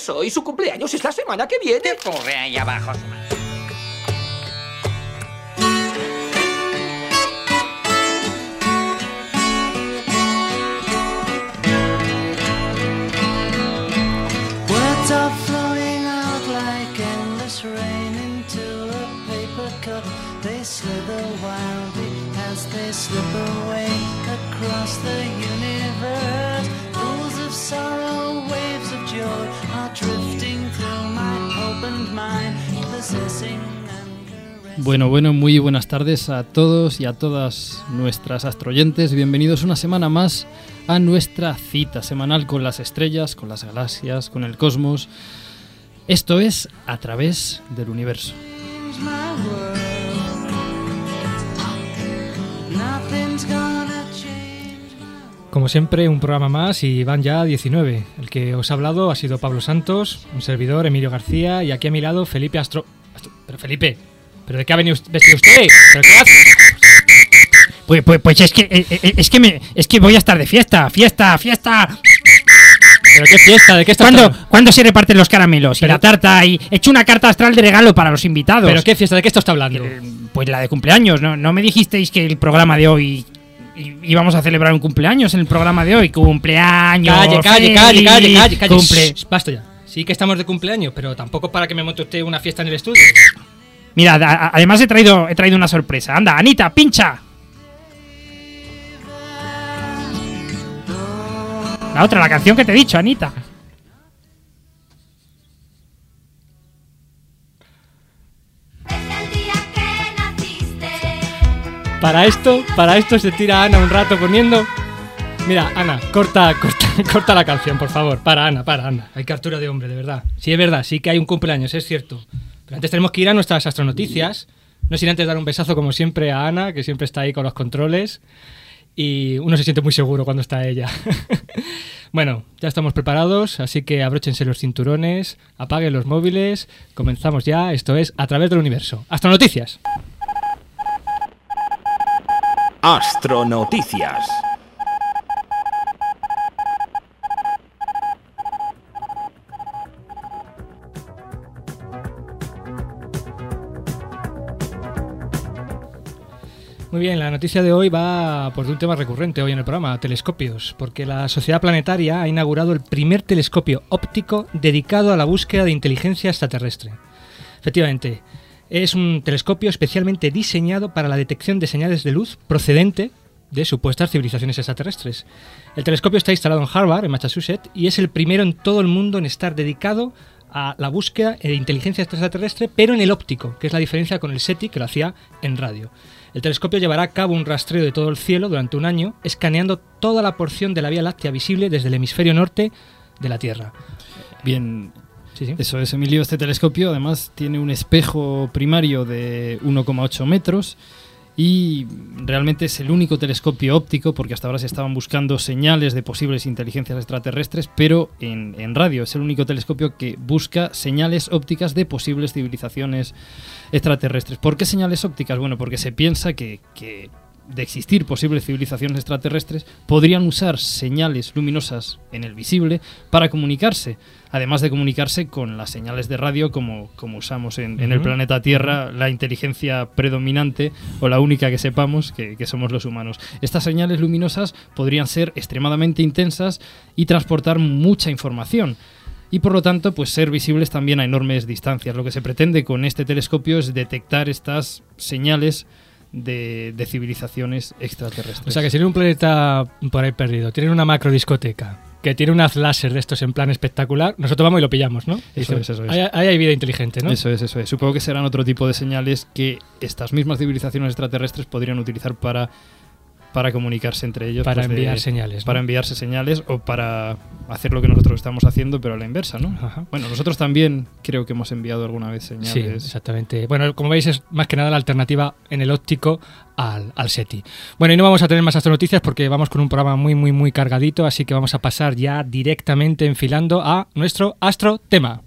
eso. Y su cumpleaños es la semana que viene. ¿Qué ocurre ahí abajo? Words are flowing out like endless rain into a paper cup. They slither wildly as they slip away across the universe. Bueno, bueno, muy buenas tardes a todos y a todas nuestras astroyentes. Bienvenidos una semana más a nuestra cita semanal con las estrellas, con las galaxias, con el cosmos. Esto es a través del universo. Como siempre, un programa más y van ya 19. El que os ha hablado ha sido Pablo Santos, un servidor, Emilio García, y aquí a mi lado Felipe Astro... Astro- Pero Felipe, ¿pero de qué ha venido vestido usted? ¿Pero qué hace? Pues, pues, pues es que eh, eh, es que me es que voy a estar de fiesta, fiesta, fiesta. ¿Pero qué fiesta? ¿De qué estás ¿Cuándo, hablando? ¿cuándo se reparten los caramelos y Pero- la tarta? Y he hecho una carta astral de regalo para los invitados. ¿Pero qué fiesta? ¿De qué está usted hablando? Eh, Pues la de cumpleaños. ¿no? ¿No me dijisteis que el programa de hoy íbamos a celebrar un cumpleaños en el programa de hoy? Cumpleaños. Calle, calle, calle, calle, calle, calle. Cumple. Shh, basta ya. Sí que estamos de cumpleaños, pero tampoco para que me monte usted una fiesta en el estudio. Mira, además he traído, he traído una sorpresa. Anda, Anita, pincha. La otra, la canción que te he dicho, Anita. Que. Para esto, para esto se tira Ana un rato poniendo. Mira, Ana, corta, corta, corta la canción, por favor. Para Ana, para Ana. Hay captura de hombre, de verdad. Sí, es verdad, sí que hay un cumpleaños, es cierto. Pero antes tenemos que ir a nuestras astronoticias. No sin antes dar un besazo, como siempre, a Ana, que siempre está ahí con los controles. Y uno se siente muy seguro cuando está ella. bueno, ya estamos preparados, así que abróchense los cinturones, apaguen los móviles. Comenzamos ya. Esto es A través del universo. Astronoticias. Astronoticias. Muy bien, la noticia de hoy va por un tema recurrente hoy en el programa, telescopios, porque la Sociedad Planetaria ha inaugurado el primer telescopio óptico dedicado a la búsqueda de inteligencia extraterrestre. Efectivamente, es un telescopio especialmente diseñado para la detección de señales de luz procedente de supuestas civilizaciones extraterrestres. El telescopio está instalado en Harvard, en Massachusetts, y es el primero en todo el mundo en estar dedicado a la búsqueda de inteligencia extraterrestre, pero en el óptico, que es la diferencia con el SETI, que lo hacía en radio. El telescopio llevará a cabo un rastreo de todo el cielo durante un año, escaneando toda la porción de la Vía Láctea visible desde el hemisferio norte de la Tierra. Bien, Sí, sí. eso es, Emilio. Este telescopio además tiene un espejo primario de 1,8 metros y realmente es el único telescopio óptico porque hasta ahora se estaban buscando señales de posibles inteligencias extraterrestres, pero en, en radio. Es el único telescopio que busca señales ópticas de posibles civilizaciones extraterrestres. ¿Por qué señales ópticas? Bueno, porque se piensa que, que de existir posibles civilizaciones extraterrestres podrían usar señales luminosas en el visible para comunicarse, además de comunicarse con las señales de radio como, como usamos en, en el planeta Tierra, la inteligencia predominante o la única que sepamos que, que somos los humanos. Estas señales luminosas podrían ser extremadamente intensas y transportar mucha información y por lo tanto pues ser visibles también a enormes distancias. Lo que se pretende con este telescopio es detectar estas señales de, de civilizaciones extraterrestres. O sea que si en un planeta por ahí perdido tienen una macro discoteca que tiene un haz láser de estos en plan espectacular, nosotros vamos y lo pillamos, ¿no? Eso es, eso es. Ahí, ahí hay vida inteligente, ¿no? Eso es, eso es. Supongo que serán otro tipo de señales que estas mismas civilizaciones extraterrestres podrían utilizar para, para comunicarse entre ellos. Para pues, de- enviar señales. ¿no? Para enviarse señales o para hacer lo que nosotros estamos haciendo, pero a la inversa, ¿no? Ajá. Bueno, nosotros también creo que hemos enviado alguna vez señales. Sí, exactamente. Bueno, como veis es más que nada la alternativa en el óptico al, al SETI. Bueno, y no vamos a tener más astronoticias porque vamos con un programa muy, muy, muy cargadito, así que vamos a pasar ya directamente enfilando a nuestro astro tema.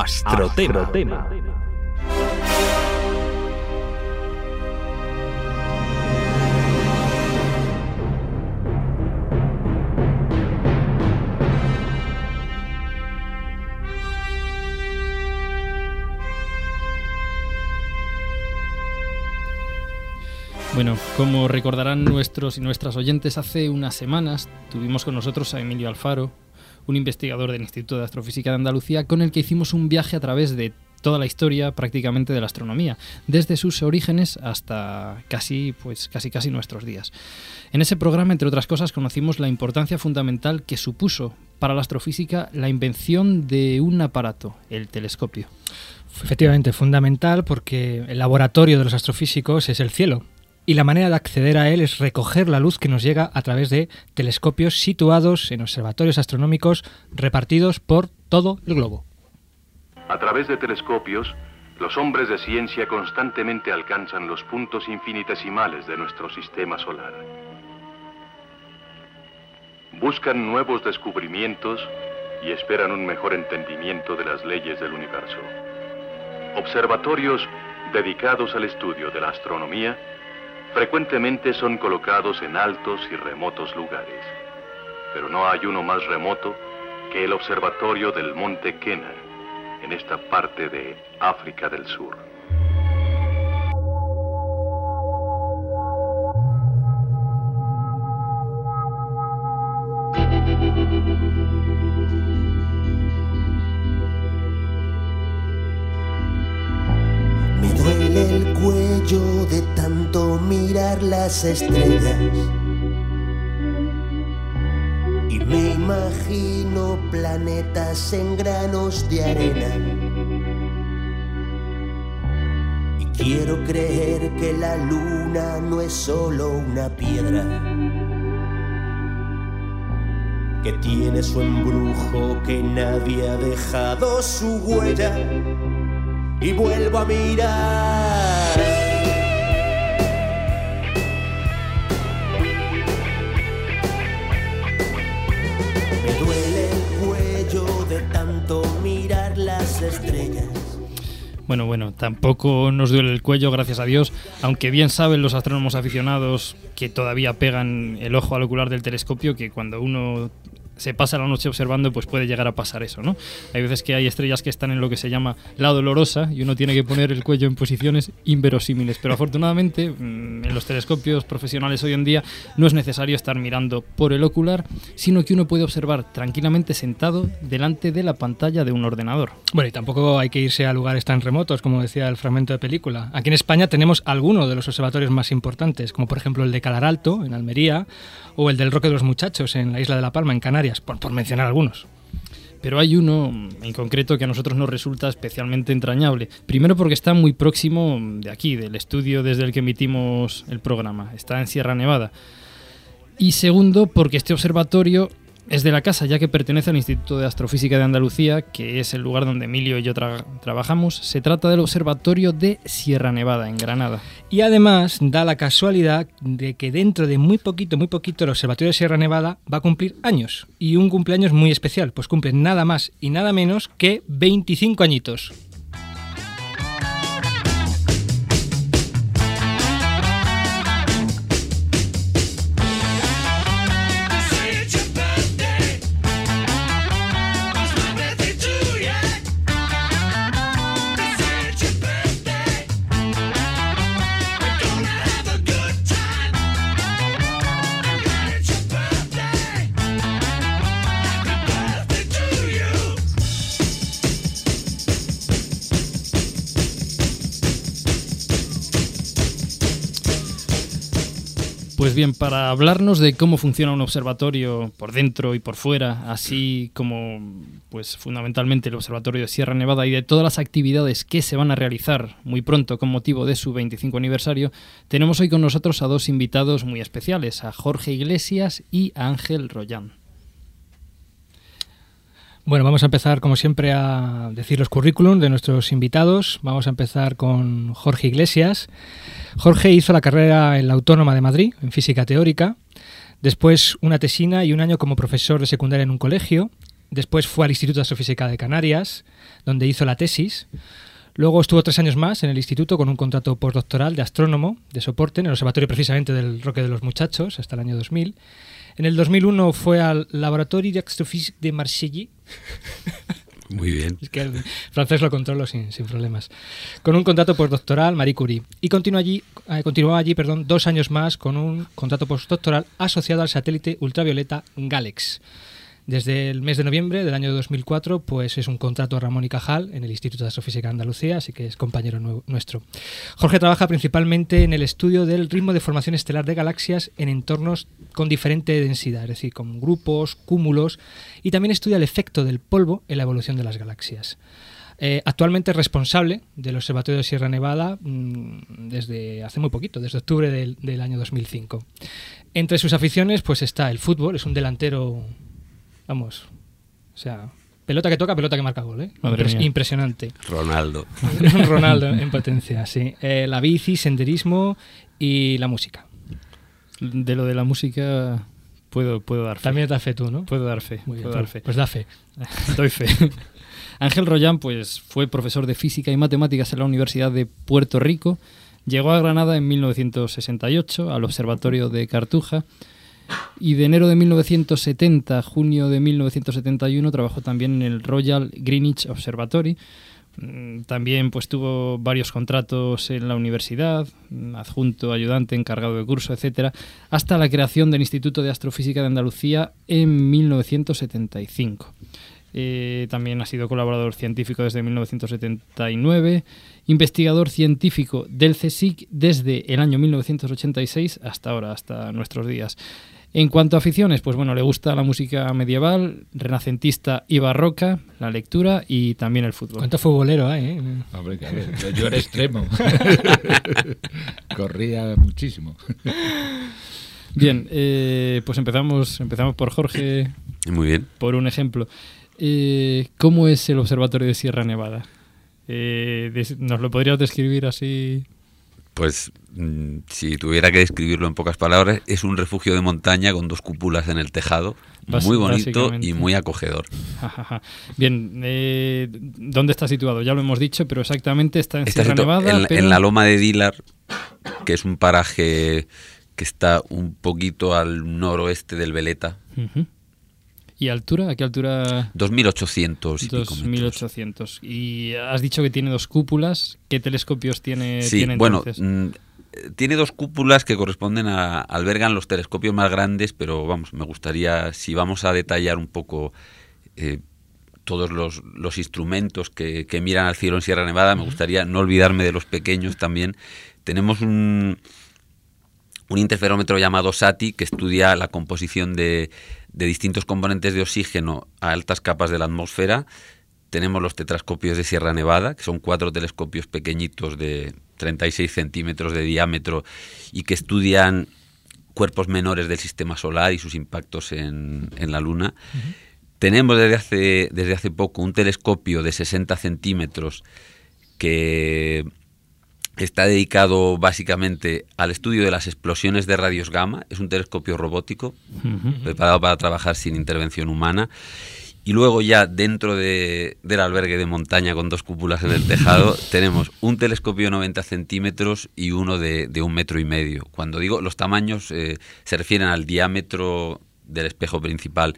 Astrotema. Bueno, como recordarán nuestros y nuestras oyentes, hace unas semanas tuvimos con nosotros a Emilio Alfaro, un investigador del Instituto de Astrofísica de Andalucía, con el que hicimos un viaje a través de toda la historia prácticamente de la astronomía, desde sus orígenes hasta casi, pues, casi, casi nuestros días. En ese programa, entre otras cosas, conocimos la importancia fundamental que supuso para la astrofísica la invención de un aparato, el telescopio. Efectivamente, fundamental porque el laboratorio de los astrofísicos es el cielo. Y la manera de acceder a él es recoger la luz que nos llega a través de telescopios situados en observatorios astronómicos repartidos por todo el globo. A través de telescopios, los hombres de ciencia constantemente alcanzan los puntos infinitesimales de nuestro sistema solar. Buscan nuevos descubrimientos y esperan un mejor entendimiento de las leyes del universo. Observatorios dedicados al estudio de la astronomía frecuentemente son colocados en altos y remotos lugares. Pero no hay uno más remoto que el observatorio del Monte Kena, en esta parte de África del Sur. Mirar las estrellas. Y me imagino planetas en granos de arena. Y quiero creer que la luna no es solo una piedra. Que tiene su embrujo, que nadie ha dejado su huella y vuelvo a mirar. Me duele el cuello de tanto mirar las estrellas. Bueno, bueno, tampoco nos duele el cuello, gracias a Dios, aunque bien saben los astrónomos aficionados que todavía pegan el ojo al ocular del telescopio que cuando uno se pasa la noche observando, pues puede llegar a pasar eso, ¿no? Hay veces que hay estrellas que están en lo que se llama la dolorosa y uno tiene que poner el cuello en posiciones inverosímiles. Pero afortunadamente, mm, en los telescopios profesionales hoy en día no es necesario estar mirando por el ocular, sino que uno puede observar tranquilamente sentado delante de la pantalla de un ordenador. Bueno, y tampoco hay que irse a lugares tan remotos, como decía el fragmento de película. Aquí en España tenemos algunos de los observatorios más importantes, como por ejemplo el de Calaralto, en Almería, o el del Roque de los Muchachos, en la isla de La Palma, en Canarias, por, por mencionar algunos. Pero hay uno en concreto que a nosotros nos resulta especialmente entrañable. Primero porque está muy próximo de aquí, del estudio desde el que emitimos el programa. Está en Sierra Nevada. Y segundo porque este observatorio es de la casa, ya que pertenece al Instituto de Astrofísica de Andalucía, que es el lugar donde Emilio y yo tra- trabajamos. Se trata del Observatorio de Sierra Nevada, en Granada. Y además da la casualidad de que dentro de muy poquito, muy poquito, el Observatorio de Sierra Nevada va a cumplir años. Y un cumpleaños muy especial, pues cumple nada más y nada menos que 25 añitos. Pues bien, para hablarnos de cómo funciona un observatorio por dentro y por fuera, así como pues fundamentalmente el observatorio de Sierra Nevada y de todas las actividades que se van a realizar muy pronto con motivo de su 25 aniversario, tenemos hoy con nosotros a dos invitados muy especiales, a Jorge Iglesias y a Ángel Rollán. Bueno, vamos a empezar como siempre a decir los currículum de nuestros invitados. Vamos a empezar con Jorge Iglesias. Jorge hizo la carrera en la Autónoma de Madrid, en física teórica. Después una tesina y un año como profesor de secundaria en un colegio. Después fue al Instituto de Astrofísica de Canarias, donde hizo la tesis. Luego estuvo tres años más en el instituto con un contrato postdoctoral de astrónomo de soporte en el observatorio precisamente del Roque de los Muchachos hasta el año 2000. En el 2001 fue al Laboratorio d'Astrophysique de Marseille Muy bien. Es que el francés lo controlo sin, sin problemas. Con un contrato postdoctoral Marie Curie. Y continuó allí, eh, continuó allí perdón, dos años más con un contrato postdoctoral asociado al satélite ultravioleta Galex. Desde el mes de noviembre del año 2004, pues es un contrato a Ramón y Cajal en el Instituto de Astrofísica de Andalucía, así que es compañero nuestro. Jorge trabaja principalmente en el estudio del ritmo de formación estelar de galaxias en entornos con diferente densidad, es decir, con grupos, cúmulos, y también estudia el efecto del polvo en la evolución de las galaxias. Eh, actualmente es responsable del Observatorio de Sierra Nevada mm, desde hace muy poquito, desde octubre del, del año 2005. Entre sus aficiones, pues está el fútbol, es un delantero, vamos, o sea, pelota que toca, pelota que marca gol, ¿eh? Madre Impres- mía. impresionante. Ronaldo. Ronaldo en potencia, sí. Eh, la bici, senderismo y la música. De lo de la música puedo, puedo dar fe. También da fe tú, ¿no? Puedo dar fe. Muy bien, puedo dar pues- fe. pues da fe. Doy fe. Ángel Royán pues, fue profesor de física y matemáticas en la Universidad de Puerto Rico. Llegó a Granada en 1968 al Observatorio de Cartuja y de enero de 1970 a junio de 1971 trabajó también en el Royal Greenwich Observatory. Mm, También pues tuvo varios contratos en la universidad, mm, adjunto, ayudante, encargado de curso, etcétera, hasta la creación del Instituto de Astrofísica de Andalucía en 1975. Eh, también ha sido colaborador científico desde 1979, investigador científico del CSIC desde el año 1986 hasta ahora, hasta nuestros días. En cuanto a aficiones, pues bueno, le gusta la música medieval, renacentista y barroca, la lectura y también el fútbol. ¿Cuánto futbolero hay? eh? Hombre, que a ver, yo, yo era extremo. Corría muchísimo. Bien, eh, pues empezamos, empezamos por Jorge, Muy bien. por un ejemplo. Eh, ¿Cómo es el Observatorio de Sierra Nevada? Eh, ¿Nos lo podrías describir así? Pues mm, si tuviera que describirlo en pocas palabras, es un refugio de montaña con dos cúpulas en el tejado, muy bonito y muy acogedor. Bien, eh, ¿dónde está situado? Ya lo hemos dicho, pero exactamente está en Está Sierra Nevada. en, la- pero- en la loma de Dilar, que es un paraje que está un poquito al noroeste del Veleta. ¿Y altura? ¿A qué altura? 2800 y pico metros. 2800. Y has dicho que tiene dos cúpulas. ¿Qué telescopios tiene, Sí, tiene bueno, mm, tiene dos cúpulas que corresponden a, albergan los telescopios más grandes, pero vamos, me gustaría, si vamos a detallar un poco eh, todos los, los instrumentos que, que miran al cielo en Sierra Nevada, me gustaría no olvidarme de los pequeños también. Tenemos un, un interferómetro llamado SATI que estudia la composición de, de distintos componentes de oxígeno a altas capas de la atmósfera. Tenemos los tetrascopios de Sierra Nevada, que son cuatro telescopios pequeñitos de 36 centímetros de diámetro y que estudian cuerpos menores del sistema solar y sus impactos en, en la Luna. Tenemos desde hace, desde hace poco un telescopio de 60 centímetros que está dedicado básicamente al estudio de las explosiones de radios gamma. Es un telescopio robótico preparado para trabajar sin intervención humana. Y luego ya dentro de- del albergue de montaña con dos cúpulas en el tejado tenemos un telescopio de 90 centímetros y uno de, de un metro y medio. Cuando digo los tamaños eh, se refieren al diámetro del espejo principal.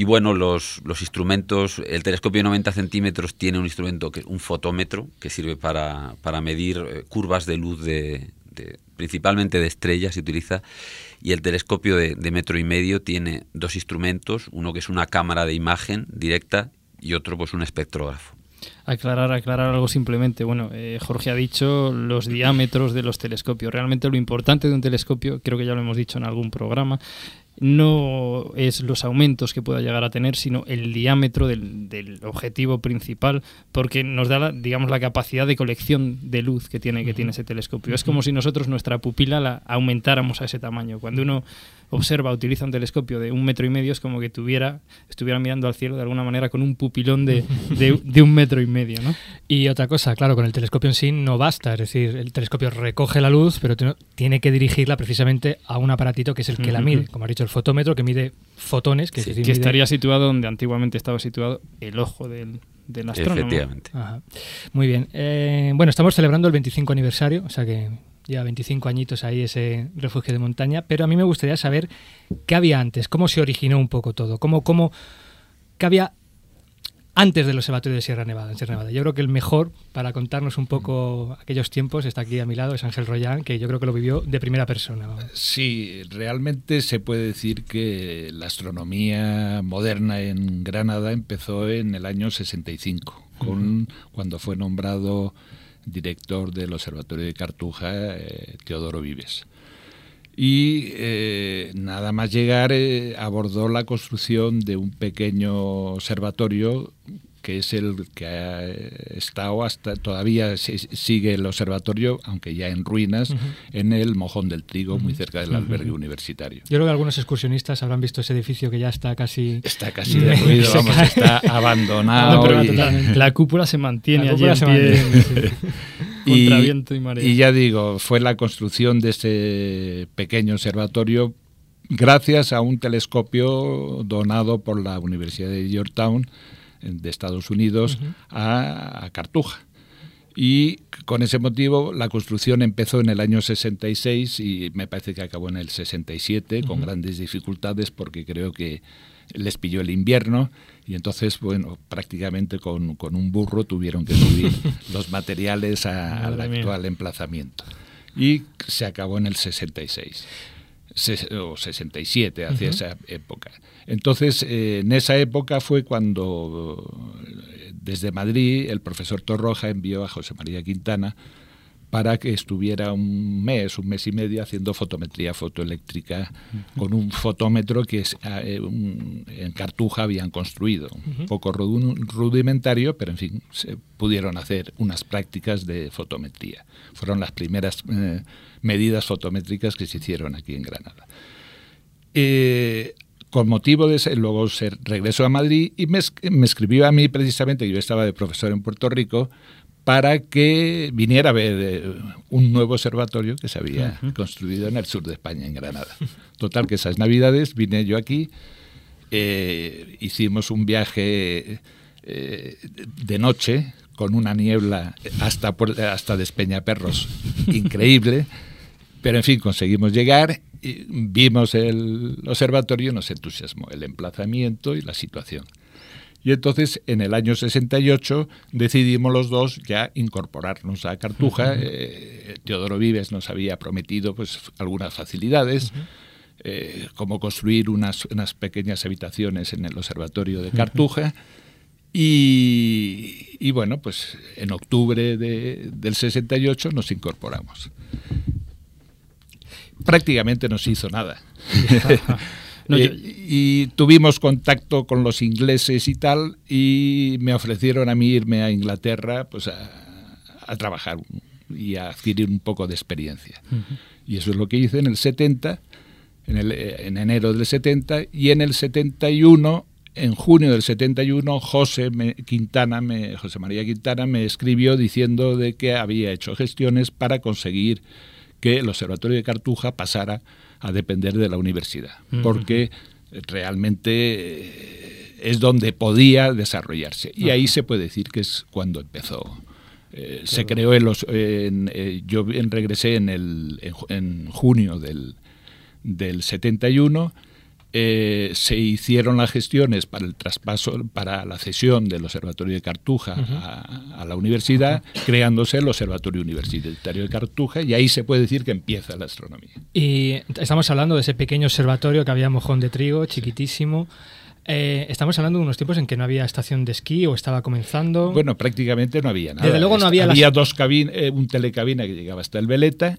Y bueno, los, los instrumentos, el telescopio de 90 centímetros tiene un instrumento que un fotómetro que sirve para, para medir eh, curvas de luz de, de- principalmente de estrellas se utiliza y el telescopio de, de metro y medio tiene dos instrumentos, uno que es una cámara de imagen directa y otro pues un espectrógrafo. Aclarar, aclarar algo simplemente. Bueno, eh, Jorge ha dicho los diámetros de los telescopios. Realmente lo importante de un telescopio, creo que ya lo hemos dicho en algún programa, no es los aumentos que pueda llegar a tener, sino el diámetro del, del objetivo principal, porque nos da, la, digamos, la capacidad de colección de luz que tiene, que tiene ese telescopio. Es como si nosotros nuestra pupila la aumentáramos a ese tamaño. Cuando uno observa, utiliza un telescopio de un metro y medio, es como que tuviera, estuviera mirando al cielo de alguna manera con un pupilón de, de, de un metro y medio, ¿no? Y otra cosa, claro, con el telescopio en sí no basta, es decir, el telescopio recoge la luz, pero tiene- que dirigirla precisamente a un aparatito que es el que la mide, como ha dicho el fotómetro, que mide fotones, que, es decir, que mide- estaría situado donde antiguamente estaba situado el ojo del, del astrónomo. Efectivamente. Ajá. Muy bien. Eh, bueno, estamos celebrando el 25 aniversario, o sea que ya 25 añitos ahí ese refugio de montaña, pero a mí me gustaría saber qué había antes, cómo se originó un poco todo, cómo, cómo, qué había antes del Observatorio de Sierra Nevada, en Sierra Nevada. Yo creo que el mejor para contarnos un poco aquellos tiempos está aquí a mi lado, es Ángel Royán, que yo creo que lo vivió de primera persona. Sí, realmente se puede decir que la astronomía moderna en Granada empezó en el año 65, con, cuando fue nombrado director del Observatorio de Cartuja eh, Teodoro Vives. Y eh, nada más llegar eh, abordó la construcción de un pequeño observatorio que es el que ha estado hasta todavía sigue el observatorio, aunque ya en ruinas, en el Mojón del Trigo, muy cerca del albergue universitario. Yo creo que algunos excursionistas habrán visto ese edificio que ya está casi... Está casi derruido, vamos, está abandonado. No, pero y-. La cúpula se mantiene La allí cúpula se pie. mantiene, Contra viento y marea. y ya digo, fue la construcción de ese pequeño observatorio gracias a un telescopio donado por la Universidad de Georgetown en- de Estados Unidos a, a Cartuja. Y con ese motivo la construcción empezó en el año 66 y me parece que acabó en el 67 con grandes dificultades porque creo que les pilló el invierno y entonces, bueno, prácticamente con, con un burro tuvieron que subir los materiales a- al actual emplazamiento. Y se acabó en el 66 se- o 67, hacia esa época. Entonces, eh, en esa época fue cuando eh, desde Madrid el profesor Torroja envió a José María Quintana para que estuviera un mes, un mes y medio haciendo fotometría fotoeléctrica con un fotómetro que es, ah, eh, un- en Cartuja habían construido, un poco rudimentario, pero en fin, se pudieron hacer unas prácticas de fotometría. Fueron las primeras eh, medidas fotométricas que se hicieron aquí en Granada. Eh, con motivo de ese, luego se regresó a Madrid y me, me escribió a mí precisamente, que yo estaba de profesor en Puerto Rico, para que viniera a ver eh, un nuevo observatorio que se había construido en el sur de España, en Granada. Total, que esas navidades vine yo aquí, eh, hicimos un viaje eh, de noche con una niebla hasta, hasta Despeñaperros increíble, pero en fin, conseguimos llegar, y vimos el observatorio, nos entusiasmó el emplazamiento y la situación. Y entonces, en el año 68, decidimos los dos ya incorporarnos a Cartuja. Eh, Teodoro Vives nos había prometido pues, algunas facilidades, eh, como construir unas, unas pequeñas habitaciones en el observatorio de Cartuja. Y, y bueno, pues en octubre de- del 68 nos incorporamos. Prácticamente no se hizo nada. No, Eh, yo- y tuvimos contacto con los ingleses y tal, y me ofrecieron a mí irme a Inglaterra pues a, a trabajar y a adquirir un poco de experiencia. Y eso es lo que hice en el 70, en, el, eh, en enero del 70, y en el 71, en junio del 71, José me- Quintana, me- José María Quintana me escribió diciendo de que había hecho gestiones para conseguir que el Observatorio de Cartuja pasara a depender de la universidad, porque realmente eh, es donde podía desarrollarse. Y ahí se puede decir que es cuando empezó. Eh, se creó en los... en, eh, yo regresé en, el, en, en junio del, del 71. Eh, se hicieron las gestiones para el traspaso, para la cesión del Observatorio de Cartuja a, a la universidad, creándose el Observatorio Universitario de Cartuja, y ahí se puede decir que empieza la astronomía. Y estamos hablando de ese pequeño observatorio que había Mojón de Trigo, chiquitísimo. Eh, estamos hablando de unos tiempos en que no había estación de esquí o estaba comenzando. Bueno, prácticamente no había nada. Desde luego no había las- Había dos cabin eh, un telecabina que llegaba hasta el Veleta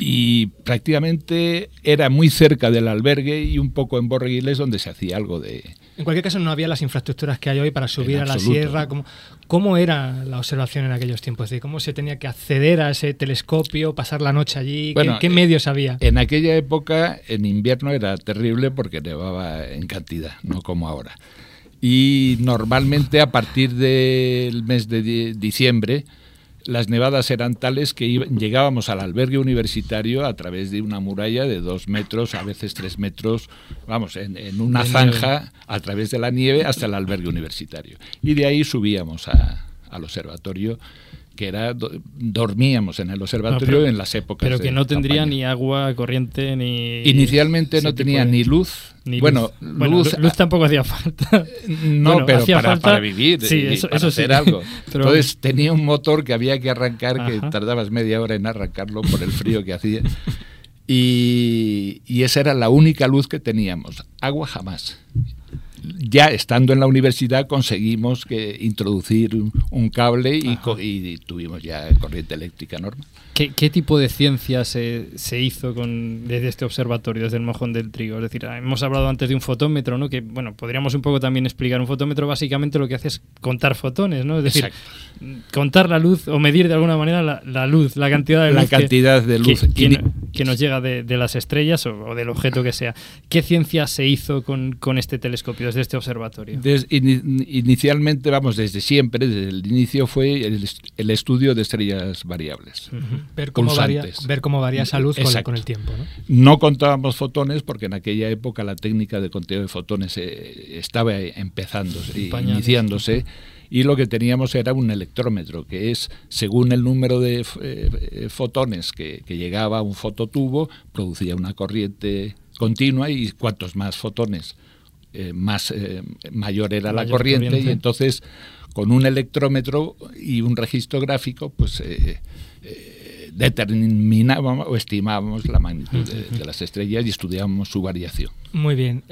y prácticamente era muy cerca del albergue y un poco en Borreguiles donde se hacía algo de... En cualquier caso, no había las infraestructuras que hay hoy para subir a la sierra. ¿Cómo, ¿Cómo era la observación en aquellos tiempos? ¿De ¿Cómo se tenía que acceder a ese telescopio, pasar la noche allí? ¿Qué- Bueno, ¿Qué, eh, medios había? En aquella época, en invierno era terrible porque nevaba en cantidad, no como ahora. Y normalmente a partir del mes de di- diciembre, las nevadas eran tales que iba- llegábamos al albergue universitario a través de una muralla de dos metros, a veces tres metros, vamos, en, en una zanja a través de la nieve hasta el albergue universitario. Y de ahí subíamos a- al observatorio que era do- dormíamos en el observatorio No, pero- en las épocas Pero que no tendría campaña. ni agua corriente ni. Inicialmente no tenía de- ni luz. ni bueno, luz. Bueno, luz, lu- luz tampoco hacía falta. no, Bueno, pero para, falta- para vivir Sí, eso, para eso sí. hacer algo. Pero- Entonces tenía un motor que había que arrancar, que Ajá. tardabas media hora en arrancarlo por el frío que hacía. Y, y esa era la única luz que teníamos. Agua jamás. Ya estando en la universidad conseguimos que introducir un, cable y, tuvimos ya corriente eléctrica normal. ¿Qué, qué tipo de ciencia se, se hizo con, desde este observatorio, desde el mojón del trigo? Es decir, ah, hemos hablado antes de un fotómetro, ¿no? Que, bueno, podríamos un poco también explicar. Un fotómetro básicamente lo que hace es contar fotones, ¿no? Es decir, Exacto. contar la luz o medir de alguna manera la, la luz, la cantidad de La luz. que- cantidad de luz. Que, que que nos llega de, de las estrellas o, o del objeto que sea. ¿Qué ciencia se hizo con, con este telescopio, desde este observatorio? Inicialmente, vamos, desde siempre, desde el inicio fue el, est- el estudio de estrellas variables. Ver cómo, varía, ver cómo varía esa luz con, el tiempo. ¿no? No contábamos fotones porque en aquella época la técnica de conteo de fotones eh, estaba empezando, y Pañales. iniciándose, y lo que teníamos era un electrómetro, que es, según el número de eh, eh, fotones que, que llegaba a un fototubo, producía una corriente continua y cuantos más fotones, eh, más eh, mayor era la corriente, corriente. y entonces con un electrómetro y un registro gráfico, pues... eh, determinábamos o estimábamos la magnitud de, de las estrellas y estudiábamos su variación. Muy bien,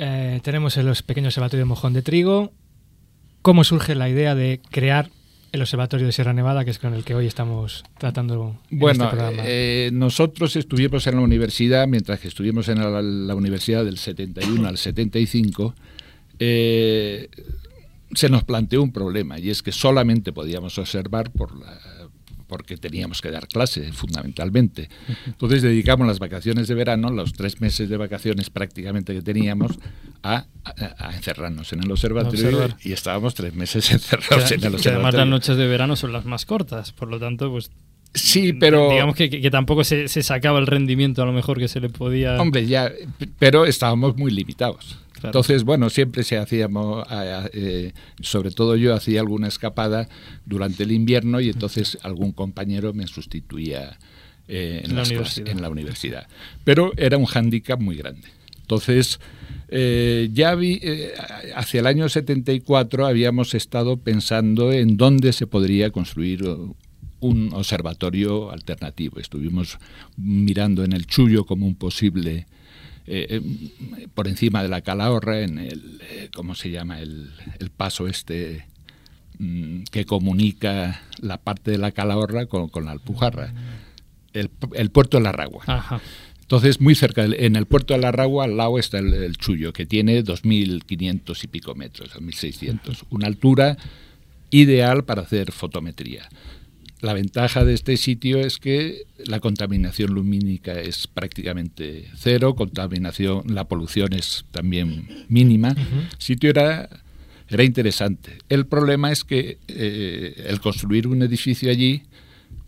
tenemos el pequeño observatorio de Mojón de Trigo. ¿Cómo surge la idea de crear el observatorio de Sierra Nevada, que es con el que hoy estamos tratando en Bueno, este programa? eh, nosotros estuvimos en la universidad, mientras que estuvimos en la, la universidad del 71 al 75, eh, se nos planteó un problema y es que solamente podíamos observar por la porque teníamos que dar clase fundamentalmente. Entonces dedicamos las vacaciones de verano, los tres meses de vacaciones prácticamente que teníamos, a, a- a encerrarnos en el observatorio y estábamos tres meses encerrados Que- en el que además las observatorio. noches de verano son las más cortas, por lo tanto, pues Sí, pero digamos que, que- tampoco se, se sacaba el rendimiento a lo mejor que se le podía. Hombre, ya, pero estábamos muy limitados. Claro. Entonces, bueno, siempre se hacíamos, eh, sobre todo yo hacía alguna escapada durante el invierno y entonces algún compañero me sustituía eh, en, la las clases- universidad. en la universidad. Pero era un hándicap muy grande. Entonces, eh, ya vi, eh, hacia el año 74 habíamos estado pensando en dónde se podría construir un observatorio alternativo. Estuvimos mirando en el Chullo como un posible, eh, eh, por encima de la Calahorra, en el, eh, ¿cómo se llama? El, el paso este mm, que comunica la parte de la Calahorra con, con la Alpujarra. El, el puerto de la Ragua. Ajá. Entonces, muy cerca, en el puerto de la Ragua, al lado está el, el Chullo, que tiene 2.500 y pico metros, 2.600. Una altura ideal para hacer fotometría. La ventaja de este sitio es que la contaminación lumínica es prácticamente cero, contaminación, la polución es también mínima. El sitio era, era interesante. El problema es que eh, el construir un edificio allí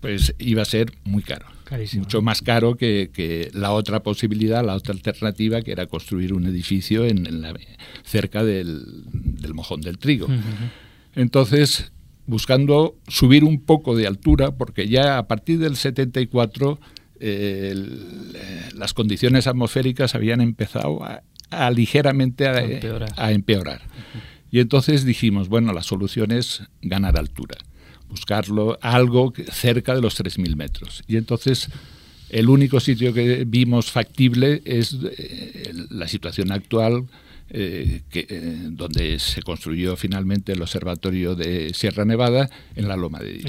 pues iba a ser muy caro. Carísimo, Mucho más caro que, que la otra posibilidad, la otra alternativa, que era construir un edificio en, en la- cerca del, del mojón del trigo. Entonces, buscando subir un poco de altura, porque ya a partir del 74 eh, el- eh, las condiciones atmosféricas habían empezado a, a ligeramente a, A empeorar. a empeorar. Y entonces dijimos, bueno, la solución es ganar altura, buscarlo algo cerca de los 3.000 metros. Y entonces el único sitio que vimos factible es eh, la situación actual, eh, que, eh, donde se construyó finalmente el observatorio de Sierra Nevada en la Loma de.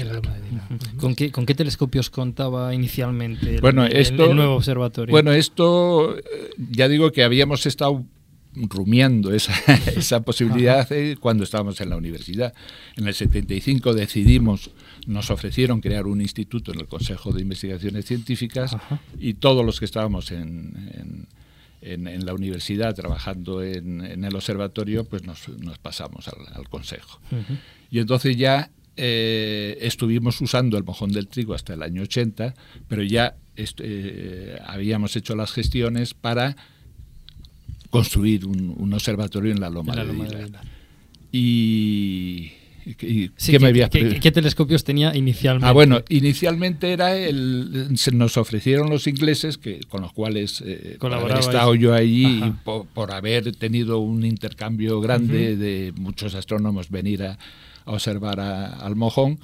¿Con qué, ¿Con qué telescopios contaba inicialmente el, Bueno, esto, el nuevo observatorio? Bueno, esto, eh, ya digo que habíamos estado rumiando esa, esa posibilidad eh, cuando estábamos en la universidad. En el 75 decidimos, nos ofrecieron crear un instituto en el Consejo de Investigaciones Científicas Ajá. y todos los que estábamos en, en- en- en la universidad trabajando en, en el observatorio, pues nos, nos pasamos al, al Consejo. Y entonces ya eh, estuvimos usando el mojón del trigo hasta el año 80, pero ya eh, habíamos hecho las gestiones para construir un, un observatorio en la Loma, En la de Loma de. Y, ¿Y Sí, qué ¿qué, me habías qué- qué telescopios tenía inicialmente? Ah, bueno, inicialmente era el, se nos ofrecieron los ingleses, que con los cuales eh, haber estado yo allí y por, por haber tenido un intercambio grande de muchos astrónomos venir a, a observar a- al mojón.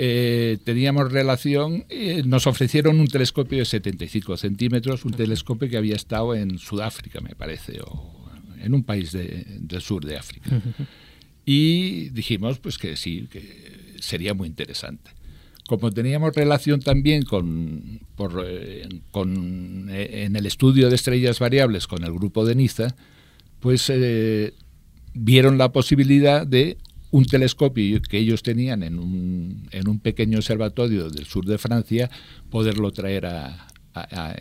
Eh, teníamos relación, eh, nos ofrecieron un telescopio de 75 centímetros, un telescopio que había estado en Sudáfrica, me parece, o en un país de- del sur de África. Y dijimos pues que sí, que sería muy interesante. Como teníamos relación también con, por, eh, con, eh, en el estudio de estrellas variables con el grupo de Niza, pues eh, vieron la posibilidad de un telescopio que ellos tenían en un, en un pequeño observatorio del sur de Francia, poderlo traer a, a-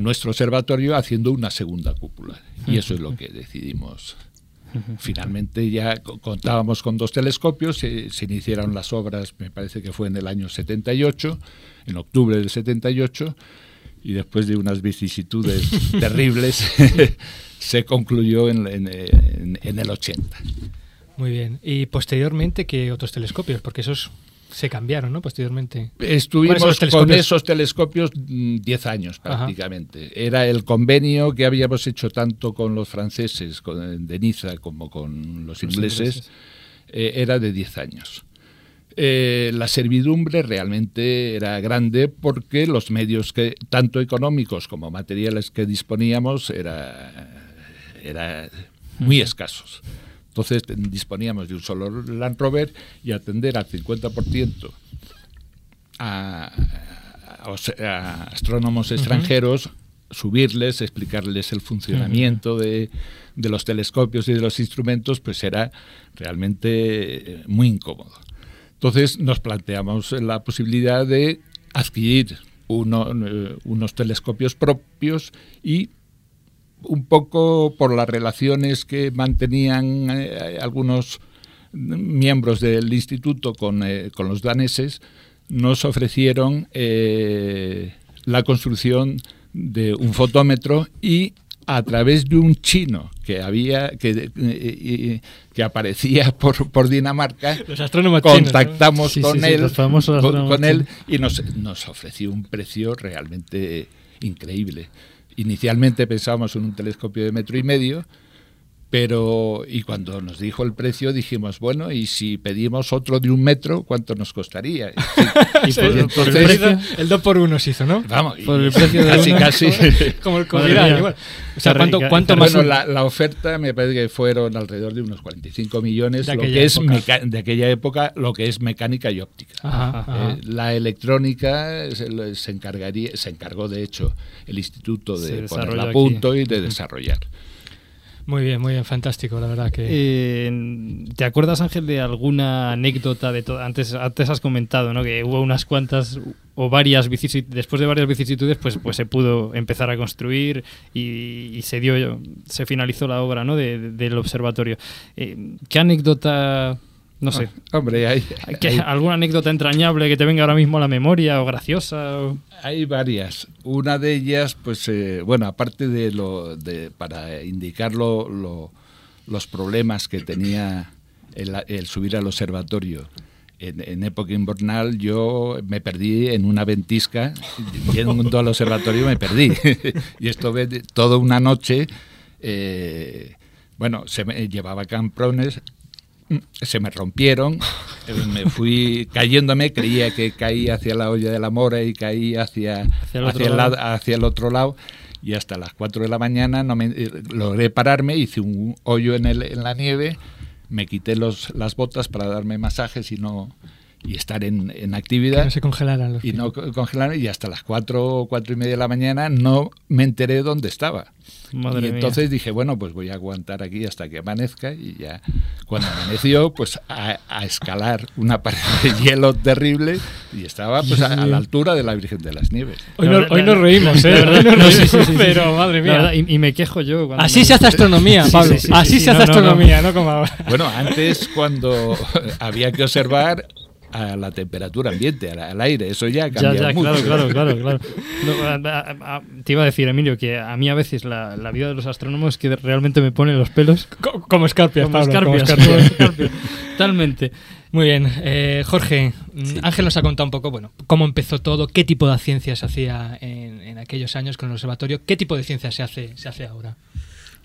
nuestro observatorio haciendo una segunda cúpula. Y eso es lo que decidimos. Finalmente ya co- contábamos con dos telescopios, se, se iniciaron las obras, me parece que fue en el año 78, en octubre del 78, y después de unas vicisitudes terribles se concluyó en, en- en- en el 80. Muy bien. Y posteriormente, ¿qué otros telescopios? Porque esos se cambiaron, ¿no? Posteriormente. ¿Cuáles son Estuvimos con esos telescopios mm, 10 años Ajá. prácticamente. Era el convenio que habíamos hecho tanto con los franceses con, de Niza como con los, Los ingleses, ingleses. eh, era de 10 años. Eh, la servidumbre realmente era grande porque los medios que tanto económicos como materiales que disponíamos era, era muy escasos. Entonces disponíamos de un solo Land Rover y atender al 50% a, a- astrónomos extranjeros, subirles, explicarles el funcionamiento de, de los telescopios y de los instrumentos, pues era realmente eh, muy incómodo. Entonces nos planteamos la posibilidad de adquirir uno- eh, unos telescopios propios y un poco por las relaciones que mantenían eh, algunos miembros del instituto con, eh, con los daneses, nos ofrecieron eh, la construcción de un fotómetro y a través de un chino que había que, que aparecía por, por Dinamarca Los astrónomos chinos, ¿no? contactamos Sí, con sí, sí, él los con, él chinos. y nos, nos ofreció un precio realmente increíble. Inicialmente pensábamos en un telescopio de metro y medio, pero y cuando nos dijo el precio dijimos, bueno, y si pedimos otro de un metro, ¿cuánto nos costaría? Y, Sí, por- el, precio- el 2 por 1 se hizo, ¿no? Vamos, y Por el precio de casi, uno. casi. Como el mía. igual. O sea, ¿cuánto, cuánto más? Bueno, la, la oferta me parece que fueron alrededor de unos 45 millones, De lo aquella que es época. de aquella época, lo que es mecánica y óptica. Ajá, ajá. Eh, la electrónica se, se encargaría, se encargó de hecho el instituto de ponerla a aquí. punto y de desarrollar. Muy bien, muy bien, fantástico, la verdad que... Eh, ¿Te acuerdas, Ángel, de alguna anécdota de todo? Antes, antes has comentado, ¿no? Que hubo unas cuantas o varias vicisitudes, después de varias vicisitudes, pues, pues se pudo empezar a construir y, se dio, se finalizó la obra, ¿no? De- de- del observatorio. Eh, ¿Qué anécdota, no sé, Ah, hombre, hay, ¿qué- hay- alguna anécdota entrañable que te venga ahora mismo a la memoria o graciosa? o- hay varias. Una de ellas, pues, eh, bueno, aparte de lo de para indicar lo- lo- los problemas que tenía el, el subir al observatorio. En, en época invernal yo me perdí en una ventisca, yendo al observatorio me perdí. y de- toda una noche, eh, bueno, se me llevaba camprones, se me rompieron, eh, me fui cayéndome, creía que caí hacia la olla de la mora y caí hacia, Hacia el hacia, otro el, hacia el otro lado y hasta las 4 de la mañana no me, eh, logré pararme, hice un hoyo en, el, en la nieve, me quité los, las botas para darme masajes y no y estar en, en que actividad no se congelaran los y no co- congelaron y hasta las 4 o 4 y media de la mañana no me enteré dónde estaba. Madre y mía. entonces dije, bueno, pues voy a aguantar aquí hasta que amanezca y ya cuando amaneció, pues a, a escalar una pared de hielo terrible y estaba pues a, a la altura de la Virgen de las Nieves. Hoy, no- hoy nos reímos, ¿eh? Hoy nos reímos, sí, sí, sí, pero madre mía. verdad, y, y me quejo yo. cuando Así me- se hace astronomía, Pablo. sí, sí, sí, Así sí, se hace no, no, no. astronomía, no, como ahora. Bueno, antes cuando había que observar a la temperatura ambiente, al, al aire. Eso ya Ya, cambia ya, mucho. claro, claro, claro, claro. No, a- a- a- te iba a decir, Emilio, que a mí a veces la, la vida de los astrónomos es que realmente me pone los pelos Co- Como escarpias, como Pablo, como escarpias. escarpias. como escarpias. Totalmente. Muy bien, eh, Jorge, mm, Sí. Ángel nos ha contado un poco, bueno, cómo empezó todo, qué tipo de ciencia se hacía en, en aquellos años con el observatorio, qué tipo de ciencia se hace, se hace ahora.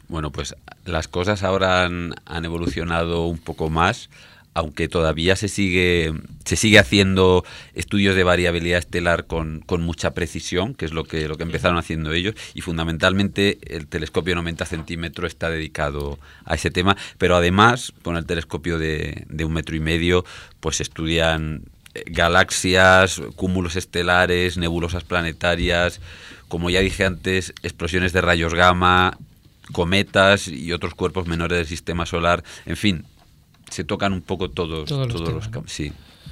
Bueno, pues las cosas ahora han, han evolucionado un poco más, aunque todavía se sigue, se sigue haciendo estudios de variabilidad estelar con, con mucha precisión, que es lo que, lo que empezaron haciendo ellos, y fundamentalmente el telescopio 90 centímetros está dedicado a ese tema, pero además con el telescopio de, de un metro y medio, pues estudian eh, galaxias, cúmulos estelares, nebulosas planetarias, como ya dije antes, explosiones de rayos gamma, cometas y otros cuerpos menores del sistema solar. En fin, se tocan un poco todos, Todos los todos los, temas, ¿no? cam- sí.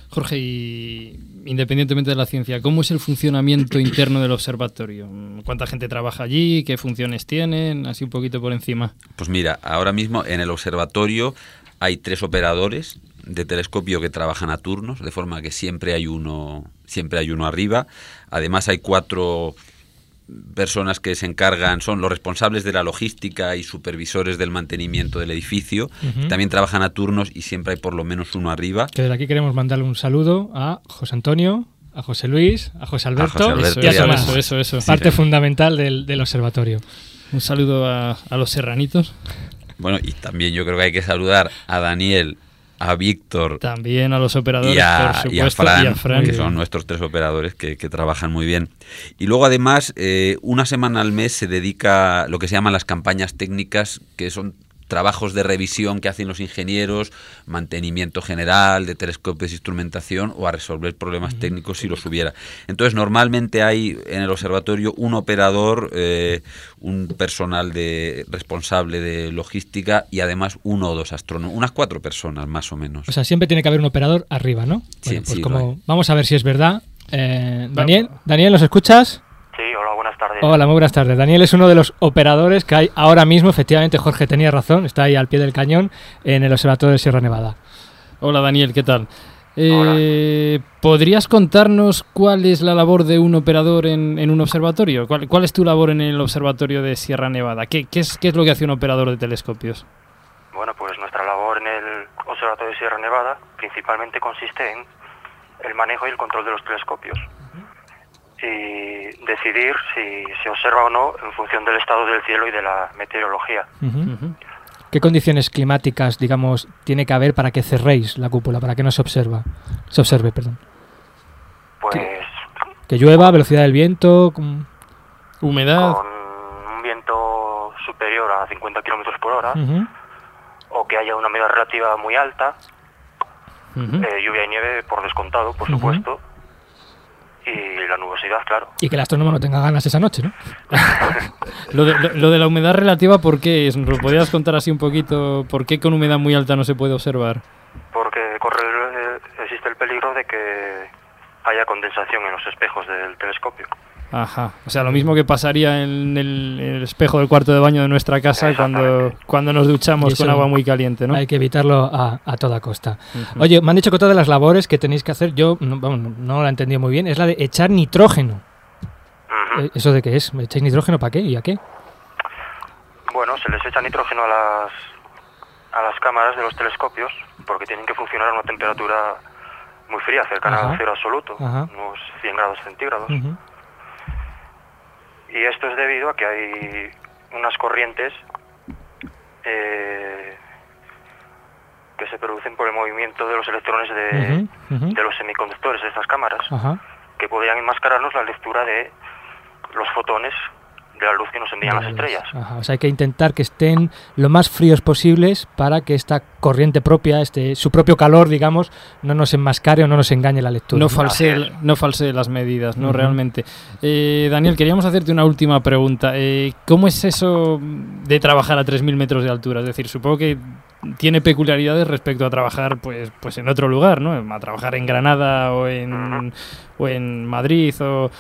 Jorge, y independientemente de la ciencia, ¿cómo es el funcionamiento interno del observatorio? ¿Cuánta gente trabaja allí? ¿Qué funciones tienen? Así un poquito por encima. Pues mira, ahora mismo en el observatorio hay tres operadores de telescopio que trabajan a turnos, de forma que siempre hay uno, siempre hay uno arriba. Además hay cuatro personas que se encargan, son los responsables de la logística y supervisores del mantenimiento del edificio. También trabajan a turnos y siempre hay por lo menos uno arriba. Que desde aquí queremos mandarle un saludo a José Antonio, a José Luis, a José Alberto, José Alberto y a y a Tomás. eso, eso, eso. Parte Sí. fundamental del, del observatorio. Un saludo a, a los serranitos. Bueno, y también yo creo que hay que saludar a Daniel, a Víctor También a los operadores, y a, por y a supuesto. Fran, y a Fran. que son nuestros tres operadores que, que trabajan muy bien. Y luego además, eh, una semana al mes se dedica a lo que se llaman las campañas técnicas, que son trabajos de revisión que hacen los ingenieros, mantenimiento general de telescopios e instrumentación o a resolver problemas técnicos si los hubiera. Entonces, normalmente hay en el observatorio un operador, eh, un personal de responsable de logística y además uno o dos astrónomos, unas cuatro personas más o menos. O sea, siempre tiene que haber un operador arriba, ¿no? Sí, pues sí, como vamos a ver si es verdad. Eh, Daniel, Daniel, ¿nos escuchas? Tardes. Hola, muy buenas tardes. Daniel es uno de los operadores que hay ahora mismo. Efectivamente, Jorge tenía razón, está ahí al pie del cañón en el Observatorio de Sierra Nevada. Hola Daniel, ¿qué tal? Eh, ¿Podrías contarnos cuál es la labor de un operador en, en un observatorio? ¿Cuál, cuál es tu labor en el observatorio de Sierra Nevada? ¿Qué, qué es, ¿Qué es lo que hace un operador de telescopios? Bueno, pues nuestra labor en el Observatorio de Sierra Nevada principalmente consiste en el manejo y el control de los telescopios y decidir si se observa o no en función del estado del cielo y de la meteorología. ¿Qué condiciones climáticas, digamos, tiene que haber para que cerréis la cúpula, para que no se observa, se observe, perdón? Pues Que llueva, velocidad del viento. Humedad. con un viento superior a 50 kilómetros por hora o que haya una humedad relativa muy alta, eh, lluvia y nieve por descontado, por supuesto, y la nubosidad, claro. Y que el astrónomo no tenga ganas esa noche, ¿no? Lo de, lo- lo de la humedad relativa, ¿por qué? es? ¿Nos lo podrías contar así un poquito? ¿Por qué con humedad muy alta no se puede observar? porque corre el- eh, existe el peligro de que haya condensación en los espejos del telescopio. Ajá. O sea, lo mismo que pasaría en el, en el espejo del cuarto de baño de nuestra casa cuando, cuando nos duchamos con agua muy caliente, ¿no? Hay que evitarlo a, a toda costa. Oye, me han dicho que otra de las labores que tenéis que hacer, yo no, la he entendido muy bien, es la de echar nitrógeno. Eh, ¿Eso de qué es? ¿Echáis nitrógeno para qué y a qué? Bueno, se les echa nitrógeno a las, a las cámaras de los telescopios porque tienen que funcionar a una temperatura muy fría, cercana Ajá. al cero absoluto, Ajá. unos 100 grados centígrados. Ujú. Y esto es debido a que hay unas corrientes eh, que se producen por el movimiento de los electrones de, los semiconductores de estas cámaras, que podrían enmascararnos la lectura de los fotones de la luz que nos envían las estrellas. Ajá, O sea, hay que intentar que estén lo más fríos posibles para que esta corriente propia, este, su propio calor, digamos, no nos enmascare o no nos engañe la lectura. No falsee, no falsee las medidas, ¿no? Realmente. Eh, Daniel, queríamos hacerte una última pregunta. Eh, ¿Cómo es eso de trabajar a 3.000 metros de altura? Es decir, supongo que tiene peculiaridades respecto a trabajar pues, pues en otro lugar, ¿no? A trabajar en Granada o en, o en Madrid. O,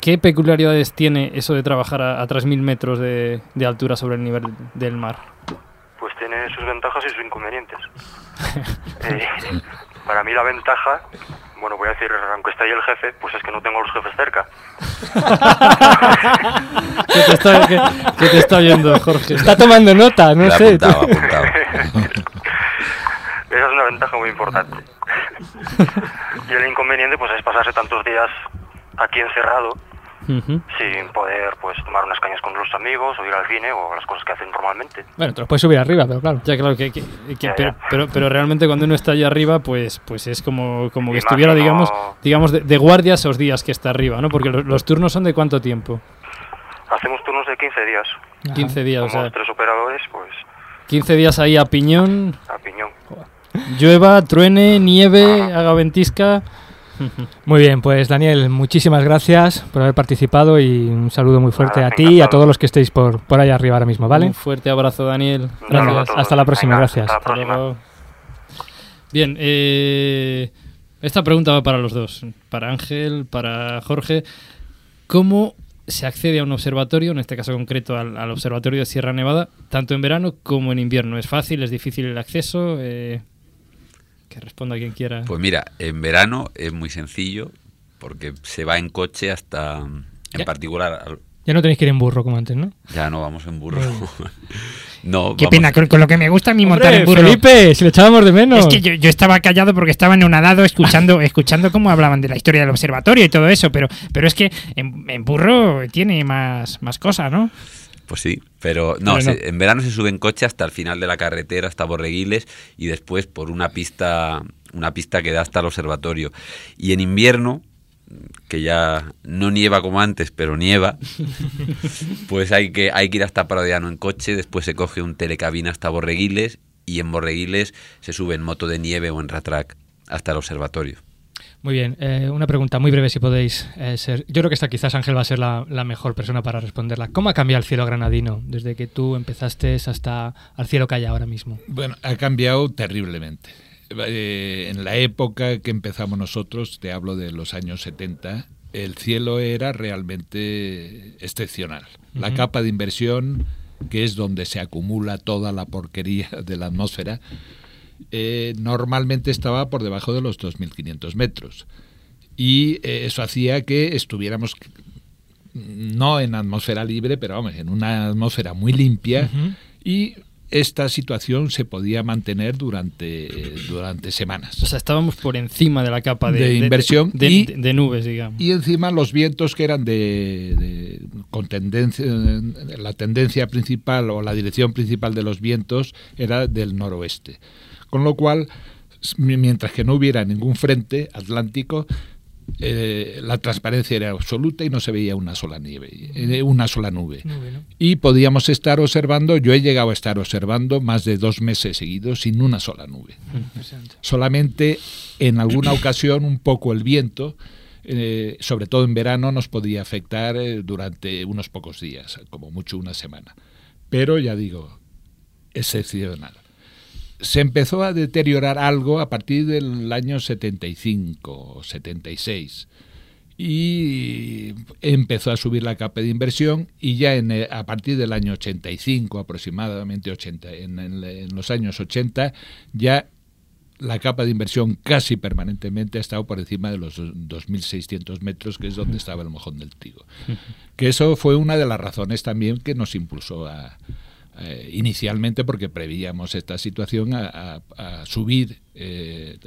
¿Qué peculiaridades tiene eso de trabajar a, a 3.000 metros de, de altura sobre el nivel del mar? Pues tiene sus ventajas y sus inconvenientes. Eh, Para mí la ventaja, bueno, voy a decir, aunque esté ahí el jefe, pues es que no tengo a los jefes cerca. ¿Qué te está, qué- qué te está oyendo, Jorge? Está tomando nota, no Le sé. Esa es una ventaja muy importante. y el inconveniente, pues es pasarse tantos días aquí encerrado Sin poder, pues, tomar unas cañas con los amigos o ir al cine o las cosas que hacen normalmente. Bueno, te los puedes subir arriba, pero claro. Ya, claro, que, que- que- Ya, pero, ya. pero, pero realmente cuando uno está allá arriba, pues, pues es como, como que estuviera, digamos, digamos de, de guardia esos días que está arriba, ¿no? Porque los, los turnos son de cuánto tiempo? Hacemos turnos de 15 días. 15 días, o sea, tres operadores, pues, 15 días ahí a piñón, a piñón. llueva, truene, nieve, haga ventisca. Muy bien, pues Daniel, muchísimas gracias por haber participado y un saludo muy fuerte Nada, a ti y a todos los que estéis por, por allá arriba ahora mismo, ¿vale? Un fuerte abrazo, Daniel. Gracias. Hasta la próxima, Venga, gracias. Hasta la próxima. Bien, eh, esta pregunta va para los dos, para Ángel, para Jorge. ¿Cómo se accede a un observatorio, en este caso concreto al, al observatorio de Sierra Nevada, tanto en verano como en invierno? ¿Es fácil, es difícil el acceso? Eh, que responda quien quiera. Pues mira, en verano es muy sencillo porque se va en coche hasta, en Ya. particular, al- Ya no tenéis que ir en burro como antes, ¿no? ya no vamos en burro. no, Qué vamos- pena, con, con lo que me gusta a mí montar en burro. Felipe, si le echábamos de menos. Es que yo, yo estaba callado porque estaba anonadado escuchando, escuchando cómo hablaban de la historia del observatorio y todo eso, pero, pero es que en, en burro tiene más, más cosas, ¿no? Pues sí, pero no, Pero se- en verano se sube en coche hasta el final de la carretera, hasta Borreguiles, y después por una pista, una pista que da hasta el observatorio. Y en invierno, que ya no nieva como antes, pero nieva, pues hay que, hay que ir hasta Pradiano en coche, después se coge un telecabina hasta Borreguiles, y en Borreguiles se sube en moto de nieve o en ratrack hasta el observatorio. Muy bien, eh, una pregunta muy breve si podéis eh, ser. Yo creo que esta quizás Ángel va a ser la, la mejor persona para responderla. ¿Cómo ha cambiado el cielo granadino desde que tú empezaste hasta al cielo que hay ahora mismo? Bueno, ha cambiado terriblemente. Eh, en la época que empezamos nosotros, te hablo de los años 70, el cielo era realmente excepcional. La capa de inversión, que es donde se acumula toda la porquería de la atmósfera, eh, normalmente estaba por debajo de los 2.500 metros. Y eh, eso hacía que estuviéramos no en atmósfera libre, pero vamos, en una atmósfera muy limpia y esta situación se podía mantener durante, durante semanas. O sea, estábamos por encima de la capa de, De inversión de, y- de- nubes, digamos. Y encima los vientos que eran de, de- con tendencia, la tendencia principal o la dirección principal de los vientos era del noroeste. Con lo cual, mientras que no hubiera ningún frente atlántico, eh, la transparencia era absoluta y no se veía una sola nieve, eh, una sola nube. Nube, ¿no? Y podíamos estar observando, yo he llegado a estar observando más de dos meses seguidos sin una sola nube. Solamente en alguna ocasión un poco el viento, eh, sobre todo en verano, nos podía afectar eh, durante unos pocos días, como mucho una semana. Pero ya digo, excepcional. Se empezó a deteriorar algo a partir del año 75 o 76 y empezó a subir la capa de inversión y ya en, a partir del año 85 aproximadamente 80 en, en- en los años 80 ya la capa de inversión casi permanentemente ha estado por encima de los 2.600 metros, que es donde estaba el mojón del Tigo. Que eso fue una de las razones también que nos impulsó a, eh, inicialmente, porque prevíamos esta situación, a, a- a subir, eh,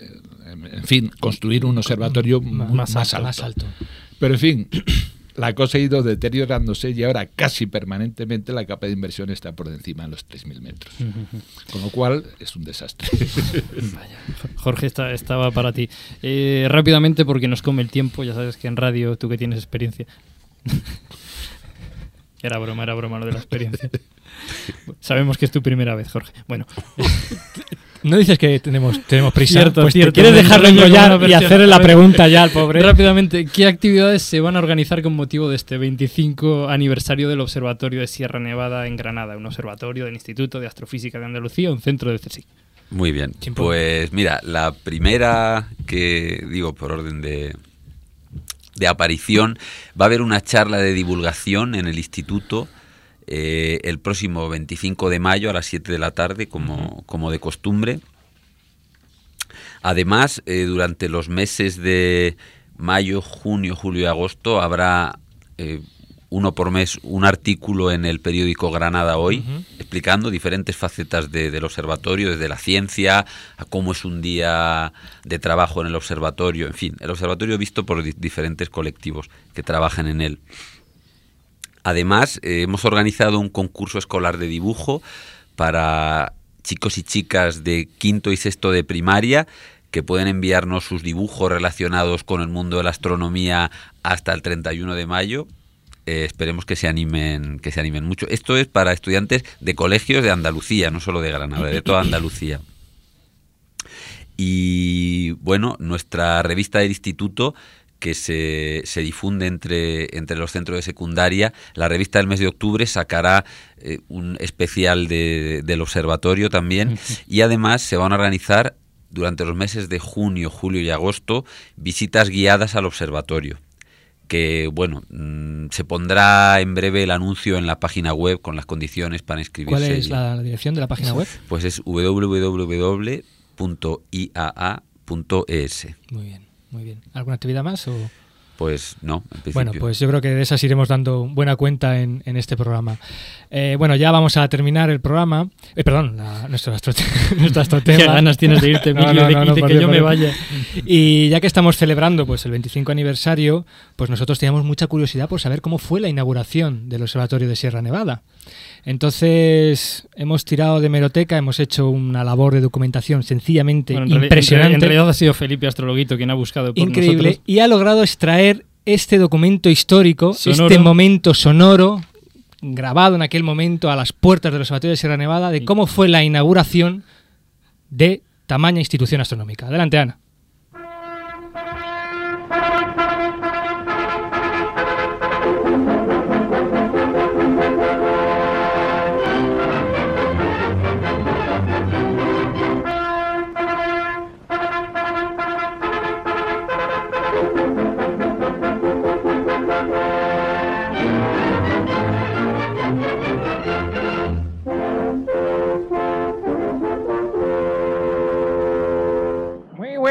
eh, en fin, construir un observatorio Más más, alto, alto. más alto. Pero en fin, la cosa ha ido deteriorándose y ahora casi permanentemente la capa de inversión está por encima de los 3.000 metros. Con lo cual es un desastre. Jorge, esta, estaba para ti. Eh, rápidamente, porque nos come el tiempo, ya sabes que en radio, tú que tienes experiencia. era broma, era broma lo de la experiencia. Sabemos que es tu primera vez, Jorge. Bueno, No dices que tenemos, tenemos prisa. Cierto, pues cierto. quieres dejarlo enrollar y hacerle la pregunta ya al pobre. rápidamente, ¿qué actividades se van a organizar con motivo de este 25 aniversario del Observatorio de Sierra Nevada en Granada? Un observatorio del Instituto de Astrofísica de Andalucía, un centro de CSIC. Muy bien. Pues mira, la primera que digo por orden de, de aparición, va a haber una charla de divulgación en el instituto eh, el próximo 25 de mayo a las 7 de la tarde, como, como de costumbre. Además, eh, durante los meses de mayo, junio, julio y agosto habrá eh, uno por mes un artículo en el periódico Granada Hoy explicando diferentes facetas de- del observatorio, desde la ciencia a cómo es un día de trabajo en el observatorio, en fin, el observatorio visto por di- diferentes colectivos que trabajan en él. Además, eh, hemos organizado un concurso escolar de dibujo para chicos y chicas de quinto y sexto de primaria que pueden enviarnos sus dibujos relacionados con el mundo de la astronomía hasta el 31 de mayo. Eh, esperemos que se animen, que se animen mucho. Esto es para estudiantes de colegios de Andalucía, no solo de Granada, de toda Andalucía. Y bueno, nuestra revista del instituto que se, se difunde entre, entre los centros de secundaria, la revista del mes de octubre sacará eh, un especial de- del observatorio también y además se van a organizar durante los meses de junio, julio y agosto visitas guiadas al observatorio que bueno, mm, se pondrá en breve el anuncio en la página web con las condiciones para inscribirse. ¿Cuál es la dirección de la página web? Pues es www.iaa.es. Muy bien, muy bien. ¿Alguna actividad más? O... Pues no, en principio. Bueno, pues yo creo que de esas iremos dando buena cuenta en, en este programa. Eh, bueno, ya vamos a terminar el programa. Eh, perdón, la- nuestro, astro, nuestro astrotema. Qué ganas tienes de irte, Emilio, de- y de por que yo me vaya. Y ya que estamos celebrando pues el 25 aniversario, pues nosotros teníamos mucha curiosidad por saber cómo fue la inauguración del Observatorio de Sierra Nevada. Entonces, hemos tirado de meroteca, hemos hecho una labor de documentación sencillamente Bueno, en reali- impresionante. En realidad ha sido Felipe Astrologuito quien ha buscado por increíble nosotros. y ha logrado extraer este documento histórico, Sonoro. este momento sonoro grabado en aquel momento a las puertas del Observatorio de Sierra Nevada de cómo fue la inauguración de tamaña institución astronómica. Adelante, Ana.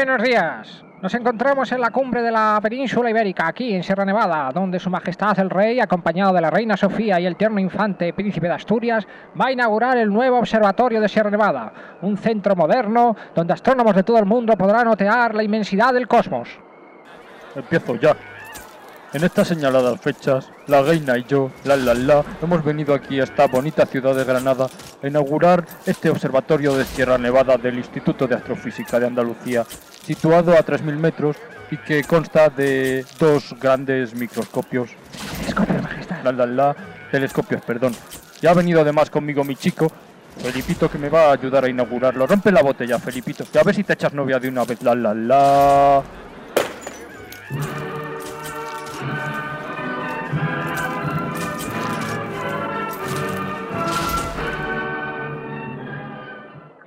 Buenos días. Nos encontramos en la cumbre de la península ibérica, aquí en Sierra Nevada, donde Su Majestad el Rey, acompañado de la Reina Sofía y el tierno infante Príncipe de Asturias, va a inaugurar el nuevo observatorio de Sierra Nevada, un centro moderno donde astrónomos de todo el mundo podrán otear la inmensidad del cosmos. Empiezo ya. En estas señaladas fechas, la reina y yo, la la la, hemos venido aquí a esta bonita ciudad de Granada a inaugurar este observatorio de Sierra Nevada del Instituto de Astrofísica de Andalucía, situado a 3.000 metros y que consta de dos grandes microscopios. Telescopios, majestad. La la la, telescopios, perdón. Ya ha venido además conmigo mi chico, Felipito, que me va a ayudar a inaugurarlo. Rompe la botella, Felipito. Y a ver si te echas novia de una vez. La la la.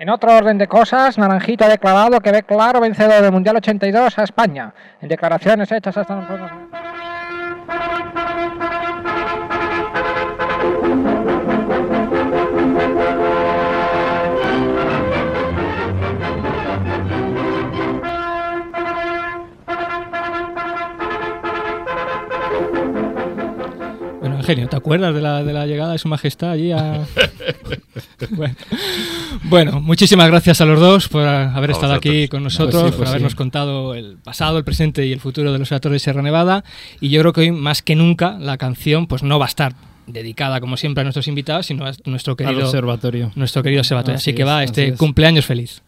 En otro orden de cosas, Naranjita ha declarado que ve claro vencedor del Mundial 82 a España. En declaraciones hechas hasta... Bueno, Eugenio, ¿te acuerdas de la, de la llegada de Su Majestad allí a... bueno. Bueno, muchísimas gracias a los dos por haber A estado aquí con nosotros, Pues sí, por habernos sí. contado el pasado, el presente y el futuro de los observatorios de Sierra Nevada. Y yo creo que hoy, más que nunca, la canción pues no va a estar dedicada, como siempre, a nuestros invitados, sino a nuestro Al querido, observatorio. nuestro querido observatorio. Así, Así que va, así este es. cumpleaños feliz.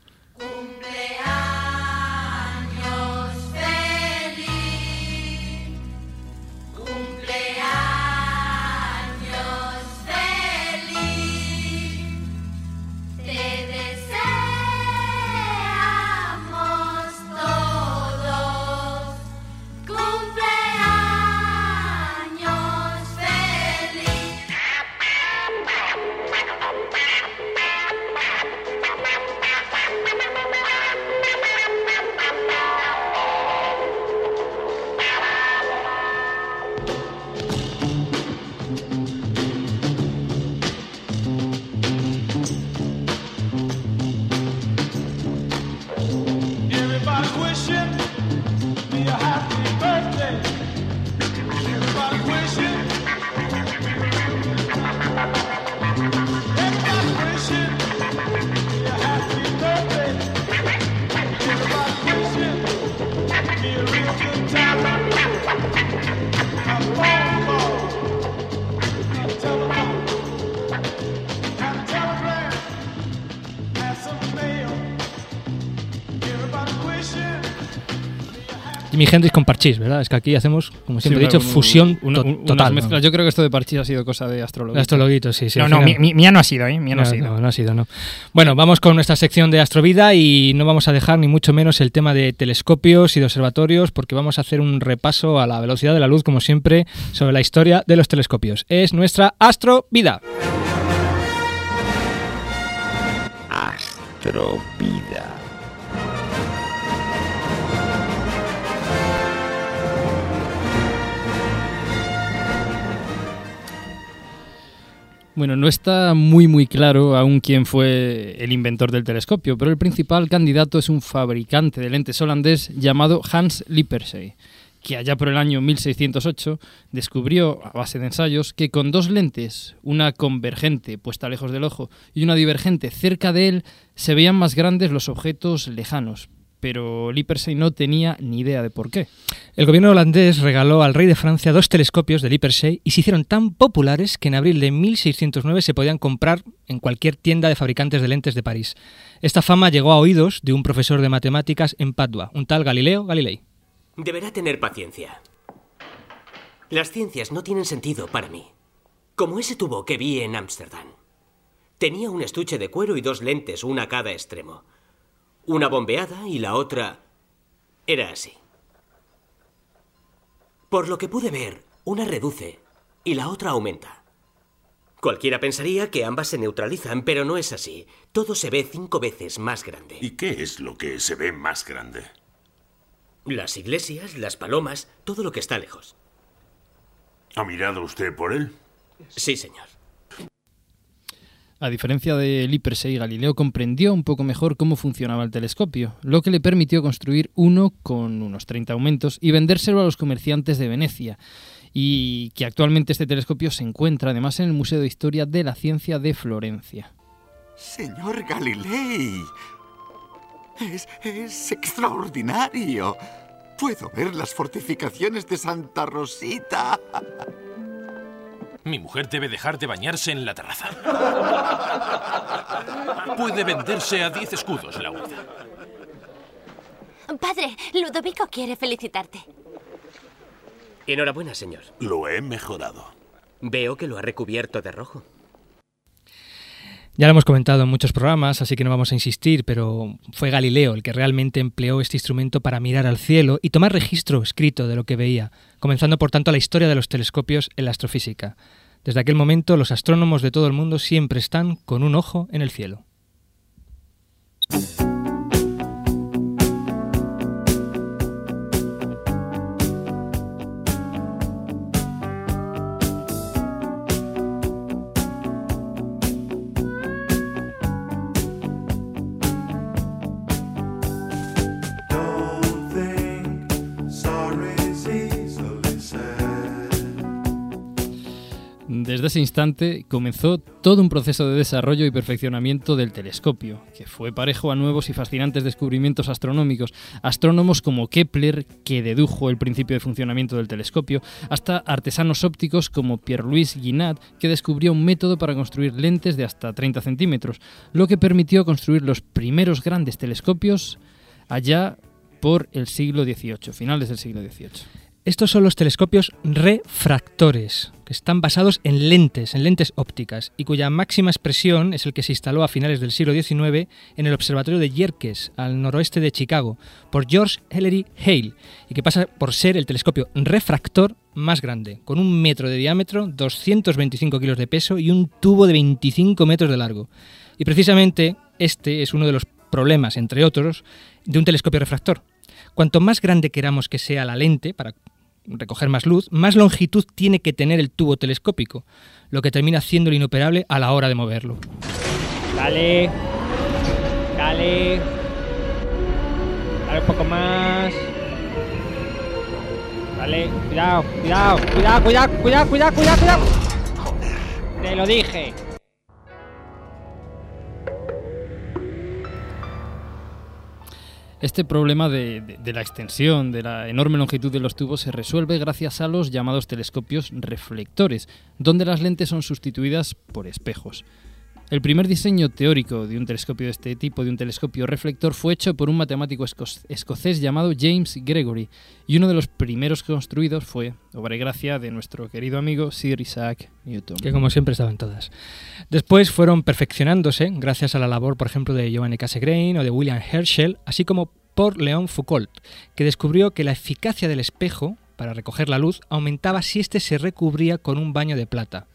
Jimi Hendrix con Parchís, ¿verdad? Es que aquí hacemos, como siempre Sí, he dicho, fusión una- to- total. ¿no? mezclas. Yo creo que esto de Parchís ha sido cosa de astrología. Astrologuitos, sí, sí. No, no, final- mi- mi- mía no ha sido, ¿eh? Mía no ha No, sido. no, no ha sido, no. Bueno, vamos con nuestra sección de Astrovida y no vamos a dejar ni mucho menos el tema de telescopios y de observatorios porque vamos a hacer un repaso a la velocidad de la luz, como siempre, sobre la historia de los telescopios. Es nuestra Astrovida. Astrovida. Bueno, no está muy muy claro aún quién fue el inventor del telescopio, pero el principal candidato es un fabricante de lentes holandés llamado Hans Lippershey, que allá por el año 1608 descubrió, a base de ensayos, que con dos lentes, una convergente puesta lejos del ojo y una divergente cerca de él, se veían más grandes los objetos lejanos. Pero Lippershey no tenía ni idea de por qué. El gobierno holandés regaló al rey de Francia dos telescopios de Lippershey y se hicieron tan populares que en abril de 1609 se podían comprar en cualquier tienda de fabricantes de lentes de París. Esta fama llegó a oídos de un profesor de matemáticas en Padua, un tal Galileo Galilei. Deberá tener paciencia. Las ciencias no tienen sentido para mí. Como ese tubo que vi en Ámsterdam. Tenía un estuche de cuero y dos lentes, una a cada extremo. Una bombeada y la otra era así. Por lo que pude ver, una reduce y la otra aumenta. Cualquiera pensaría que ambas se neutralizan, pero no es así. Todo se ve cinco veces más grande. ¿Y qué es lo que se ve más grande? Las iglesias, las palomas, todo lo que está lejos. ¿Ha mirado usted por él? Sí, señor. A diferencia de Lippershey, Galileo comprendió un poco mejor cómo funcionaba el telescopio, lo que le permitió construir uno con unos 30 aumentos y vendérselo a los comerciantes de Venecia, y que actualmente este telescopio se encuentra además en el Museo de Historia de la Ciencia de Florencia. Señor Galilei, es, es extraordinario. Puedo ver las fortificaciones de Santa Rosita. Mi mujer debe dejar de bañarse en la terraza. Puede venderse a 10 escudos la unidad. Padre, Ludovico quiere felicitarte. Enhorabuena, señor. Lo he mejorado. Veo que lo ha recubierto de rojo. Ya lo hemos comentado en muchos programas, así que no vamos a insistir, pero fue Galileo el que realmente empleó este instrumento para mirar al cielo y tomar registro escrito de lo que veía, comenzando por tanto la historia de los telescopios en la astrofísica. Desde aquel momento los astrónomos de todo el mundo siempre están con un ojo en el cielo. Desde ese instante comenzó todo un proceso de desarrollo y perfeccionamiento del telescopio, que fue parejo a nuevos y fascinantes descubrimientos astronómicos, astrónomos como Kepler, que dedujo el principio de funcionamiento del telescopio, hasta artesanos ópticos como Pierre-Louis Guinat, que descubrió un método para construir lentes de hasta 30 centímetros, lo que permitió construir los primeros grandes telescopios allá por el siglo XVIII, finales del siglo XVIII. Estos son los telescopios refractores, que están basados en lentes, en lentes ópticas, y cuya máxima expresión es el que se instaló a finales del siglo XIX en el Observatorio de Yerkes, al noroeste de Chicago, por George Ellery Hale, y que pasa por ser el telescopio refractor más grande, con un metro de diámetro, 225 kilos de peso y un tubo de 25 metros de largo. Y precisamente este es uno de los problemas, entre otros, de un telescopio refractor. Cuanto más grande queramos que sea la lente para recoger más luz, más longitud tiene que tener el tubo telescópico, lo que termina haciéndolo inoperable a la hora de moverlo. Dale. Dale. Dale un poco más. Dale. Cuidado, cuidado, cuidado, cuidado, cuidado, cuidado, cuidado. Te lo dije. Este problema de, la extensión, de la enorme longitud de los tubos, se resuelve gracias a los llamados telescopios reflectores, donde las lentes son sustituidas por espejos. El primer diseño teórico de un telescopio de este tipo, de un telescopio reflector, fue hecho por un matemático esco- escocés llamado James Gregory, y uno de los primeros construidos fue, obra y gracia de nuestro querido amigo Sir Isaac Newton. Que como siempre estaban todas. Después fueron perfeccionándose gracias a la labor, por ejemplo, de Giovanni Cassegrain o de William Herschel, así como por Leon Foucault, que descubrió que la eficacia del espejo para recoger la luz aumentaba si éste se recubría con un baño de plata.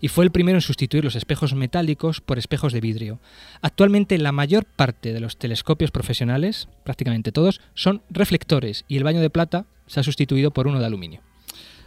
Y fue el primero en sustituir los espejos metálicos por espejos de vidrio. Actualmente la mayor parte de los telescopios profesionales, prácticamente todos, son reflectores y el baño de plata se ha sustituido por uno de aluminio.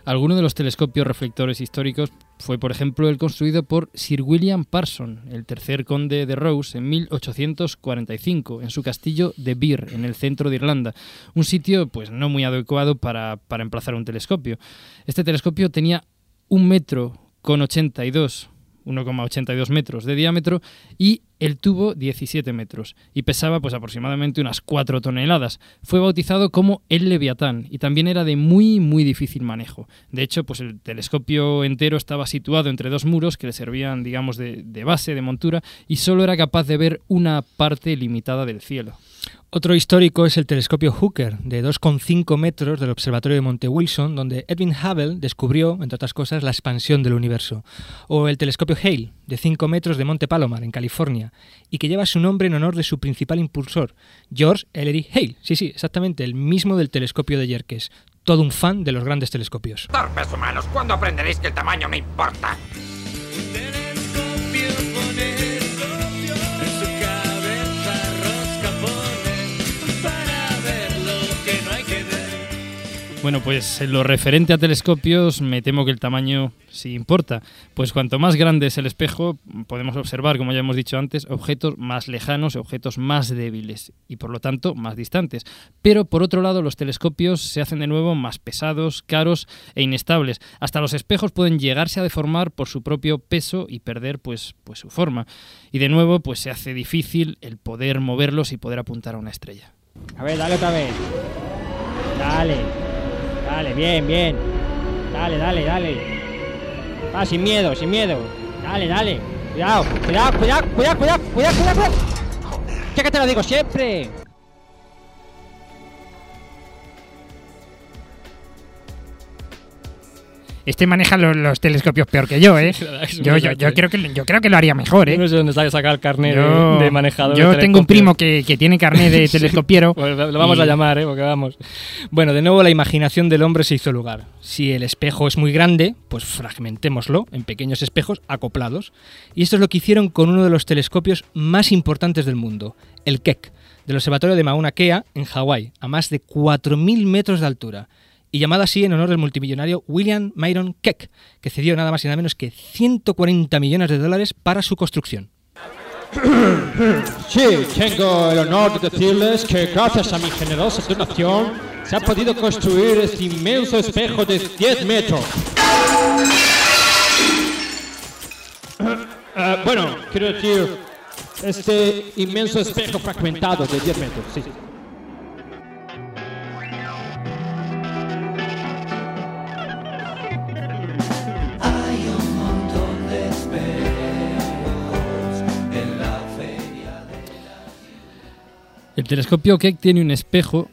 Alguno de los telescopios reflectores históricos fue, por ejemplo, el construido por Sir William Parson, el tercer conde de Rose, en 1845, en su castillo de Birr, en el centro de Irlanda, un sitio pues no muy adecuado para, para emplazar un telescopio. Este telescopio tenía un metro con 82, 1,82 metros de diámetro y el tubo 17 metros y pesaba pues aproximadamente unas 4 toneladas. Fue bautizado como el Leviatán y también era de muy muy difícil manejo. De hecho, pues el telescopio entero estaba situado entre dos muros que le servían digamos de, de base, de montura y solo era capaz de ver una parte limitada del cielo. Otro histórico es el telescopio Hooker, de 2,5 metros del observatorio de Monte Wilson, donde Edwin Hubble descubrió, entre otras cosas, la expansión del universo. O el telescopio Hale, de 5 metros de Monte Palomar, en California, y que lleva su nombre en honor de su principal impulsor, George Ellery Hale. Sí, sí, exactamente, el mismo del telescopio de Yerkes. Todo un fan de los grandes telescopios. Torpes humanos, ¿cuándo aprenderéis que el tamaño importa? Bueno, pues en lo referente a telescopios, me temo que el tamaño sí importa, pues cuanto más grande es el espejo, podemos observar, como ya hemos dicho antes, objetos más lejanos, objetos más débiles y por lo tanto más distantes. Pero por otro lado, los telescopios se hacen de nuevo más pesados, caros e inestables. Hasta los espejos pueden llegarse a deformar por su propio peso y perder pues, pues su forma. Y de nuevo, pues se hace difícil el poder moverlos y poder apuntar a una estrella. A ver, dale otra vez. Dale. Dale, bien, bien. Dale, dale, dale. Va, sin miedo, sin miedo. Dale, dale. Cuidado, cuidado, cuidado, cuidado, cuidado, cuidado. cuidado. Ya que te lo digo siempre. Este maneja los, los telescopios peor que yo, ¿eh? Yo, yo, yo, fuerte. creo que, yo creo que lo haría mejor, ¿eh? No sé dónde está sacar el carnet de- Yo- de, manejador. Yo de tengo un primo que, que tiene carnet de Sí, telescopiero. pues lo vamos y- a llamar, ¿eh? Porque vamos. Bueno, de nuevo la imaginación del hombre se hizo lugar. Si el espejo es muy grande, pues fragmentémoslo en pequeños espejos acoplados. Y esto es lo que hicieron con uno de los telescopios más importantes del mundo, el Keck, del observatorio de Mauna Kea, en Hawái, a más de 4.000 metros de altura. Y llamado así en honor del multimillonario William Myron Keck, que cedió nada más y nada menos que 140 millones de dólares para su construcción. Sí, tengo el honor de decirles que gracias a mi generosa donación se ha podido construir este inmenso espejo de 10 metros. Eh, bueno, quiero decir, este inmenso espejo fragmentado de 10 metros, sí. El telescopio Keck tiene un espejo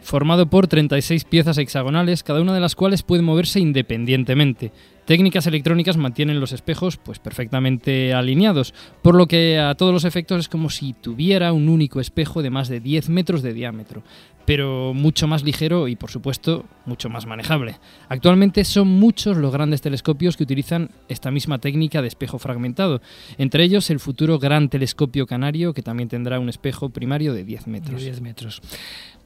formado por 36 piezas hexagonales, cada una de las cuales puede moverse independientemente. Técnicas electrónicas mantienen los espejos pues perfectamente alineados, por lo que a todos los efectos es como si tuviera un único espejo de más de 10 metros de diámetro, pero mucho más ligero y por supuesto mucho más manejable. Actualmente son muchos los grandes telescopios que utilizan esta misma técnica de espejo fragmentado, entre ellos el futuro Gran Telescopio Canario que también tendrá un espejo primario de 10 metros. De 10 metros.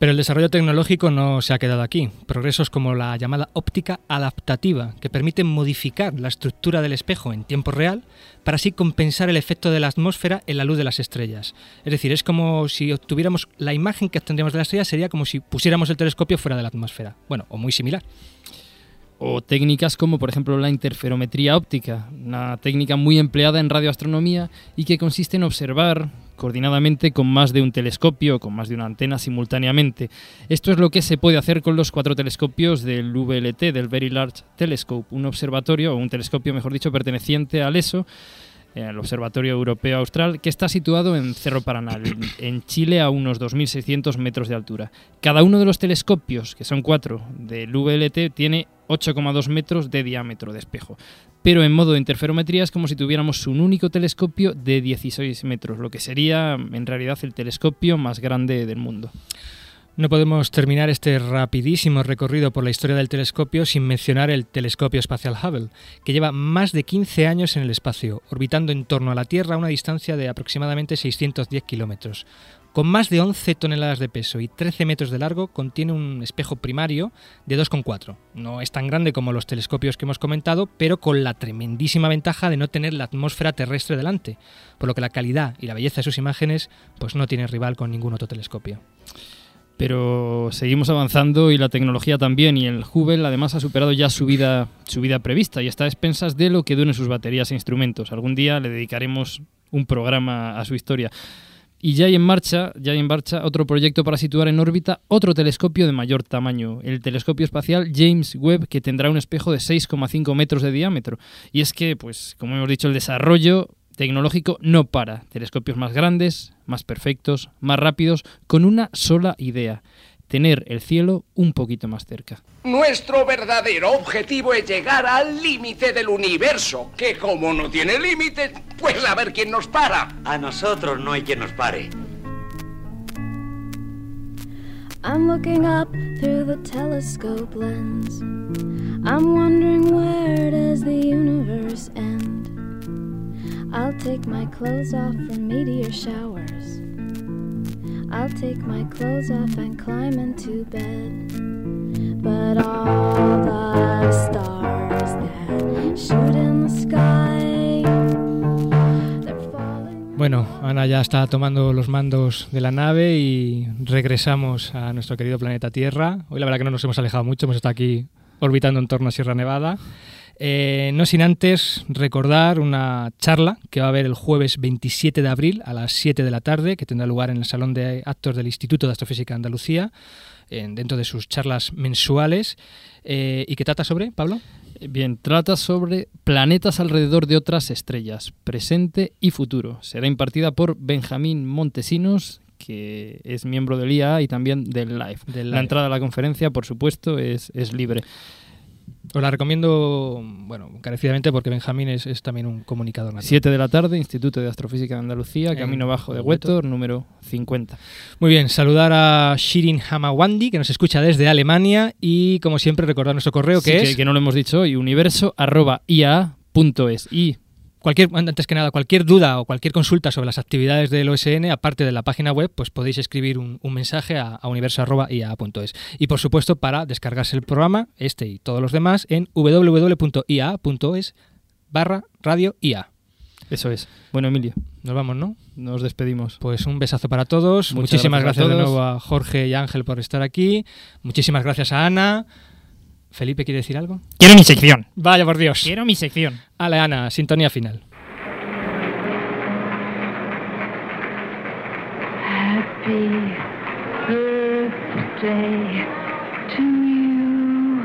Pero el desarrollo tecnológico no se ha quedado aquí. Progresos como la llamada óptica adaptativa, que permiten modificar la estructura del espejo en tiempo real para así compensar el efecto de la atmósfera en la luz de las estrellas. Es decir, es como si obtuviéramos la imagen que obtendríamos de la estrella, sería como si pusiéramos el telescopio fuera de la atmósfera. Bueno, o muy similar. O técnicas como por ejemplo la interferometría óptica, una técnica muy empleada en radioastronomía y que consiste en observar coordinadamente con más de un telescopio, con más de una antena simultáneamente. Esto es lo que se puede hacer con los cuatro telescopios del VLT, del Very Large Telescope, un observatorio o un telescopio, mejor dicho, perteneciente al ESO el Observatorio Europeo Austral, que está situado en Cerro Paranal, en Chile, a unos 2.600 metros de altura. Cada uno de los telescopios, que son cuatro del VLT, tiene 8,2 metros de diámetro de espejo. Pero en modo de interferometría es como si tuviéramos un único telescopio de 16 metros, lo que sería en realidad el telescopio más grande del mundo. No podemos terminar este rapidísimo recorrido por la historia del telescopio sin mencionar el telescopio espacial Hubble, que lleva más de 15 años en el espacio, orbitando en torno a la Tierra a una distancia de aproximadamente 610 kilómetros. Con más de 11 toneladas de peso y 13 metros de largo, contiene un espejo primario de 2,4. No es tan grande como los telescopios que hemos comentado, pero con la tremendísima ventaja de no tener la atmósfera terrestre delante, por lo que la calidad y la belleza de sus imágenes pues no tiene rival con ningún otro telescopio. Pero seguimos avanzando y la tecnología también y el Hubble además ha superado ya su vida, su vida prevista y está a expensas de lo que duren sus baterías e instrumentos. Algún día le dedicaremos un programa a su historia. Y ya hay en marcha, ya hay en marcha otro proyecto para situar en órbita otro telescopio de mayor tamaño, el telescopio espacial James Webb, que tendrá un espejo de 6,5 metros de diámetro. Y es que, pues, como hemos dicho, el desarrollo tecnológico no para. Telescopios más grandes, más perfectos, más rápidos, con una sola idea, tener el cielo un poquito más cerca. Nuestro verdadero objetivo es llegar al límite del universo, que como no tiene límites, pues a ver quién nos para. A nosotros no hay quien nos pare. I'm looking up through the telescope lens. I'm wondering where does the universe end? I'll take my clothes off for meteor showers. I'll take my clothes off and climb into bed. But all the stars that shoot in the sky. Bueno, Ana ya está tomando los mandos de la nave y regresamos a nuestro querido planeta Tierra. Hoy la verdad que no nos hemos alejado mucho, hemos estado aquí orbitando en torno a Sierra Nevada. Eh, no sin antes recordar una charla que va a haber el jueves 27 de abril a las 7 de la tarde, que tendrá lugar en el Salón de Actos del Instituto de Astrofísica de Andalucía, en- dentro de sus charlas mensuales. Eh, ¿Y qué trata sobre, Pablo? Bien, trata sobre planetas alrededor de otras estrellas, presente y futuro. Será impartida por Benjamín Montesinos, que es miembro del IA y también del LIFE. Del La LIFE. entrada a la conferencia, por supuesto, es, es libre. Os la recomiendo, bueno, encarecidamente porque Benjamín es, es también un comunicador natural. 7 de la tarde, Instituto de Astrofísica de Andalucía, En Camino Bajo de Huetor. Número 50. Muy bien, saludar a Shirin Hamawandi, que nos escucha desde Alemania, y como siempre recordar nuestro correo Sí, que que, es... que no lo hemos dicho hoy, universo.ia.es. Y Cualquier, antes que nada, cualquier duda o cualquier consulta sobre las actividades del OSN, aparte de la página web, pues podéis escribir un, un mensaje a, a universo.ia.es. Y por supuesto, para descargarse el programa, este y todos los demás, en www.ia.es barra radio IA. Eso es. Bueno, Emilio. Nos vamos, ¿no? Nos despedimos. Pues un besazo para todos. Muchas Muchísimas gracias de nuevo a Jorge y Ángel por estar aquí. Muchísimas gracias a Ana. Felipe, ¿quiere decir algo? Quiero mi sección. Vaya por Dios. Quiero mi sección. Ale, Ana, sintonía final. Happy birthday to you.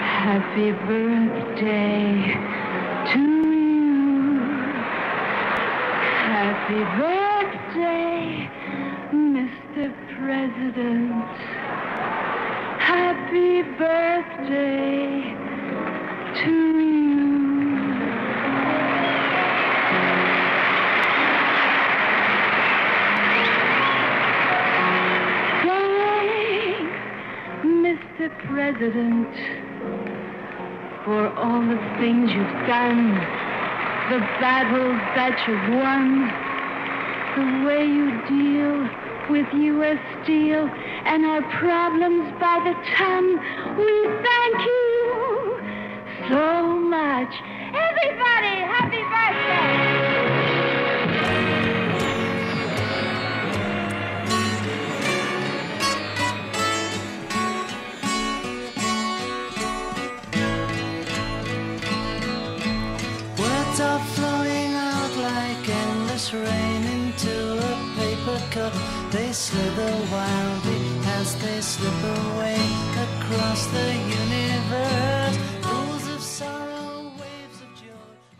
Happy birthday to you. Happy birthday, Mr. President. Happy birthday to you. Mr. President, for all the things you've done, the battles that you've won, the way you deal with U.S. Steel and our problems by the ton. We thank you so much. Everybody, happy birthday! Words are flowing out like endless rain into a paper cup. They slither wildly as they slip away across the universe.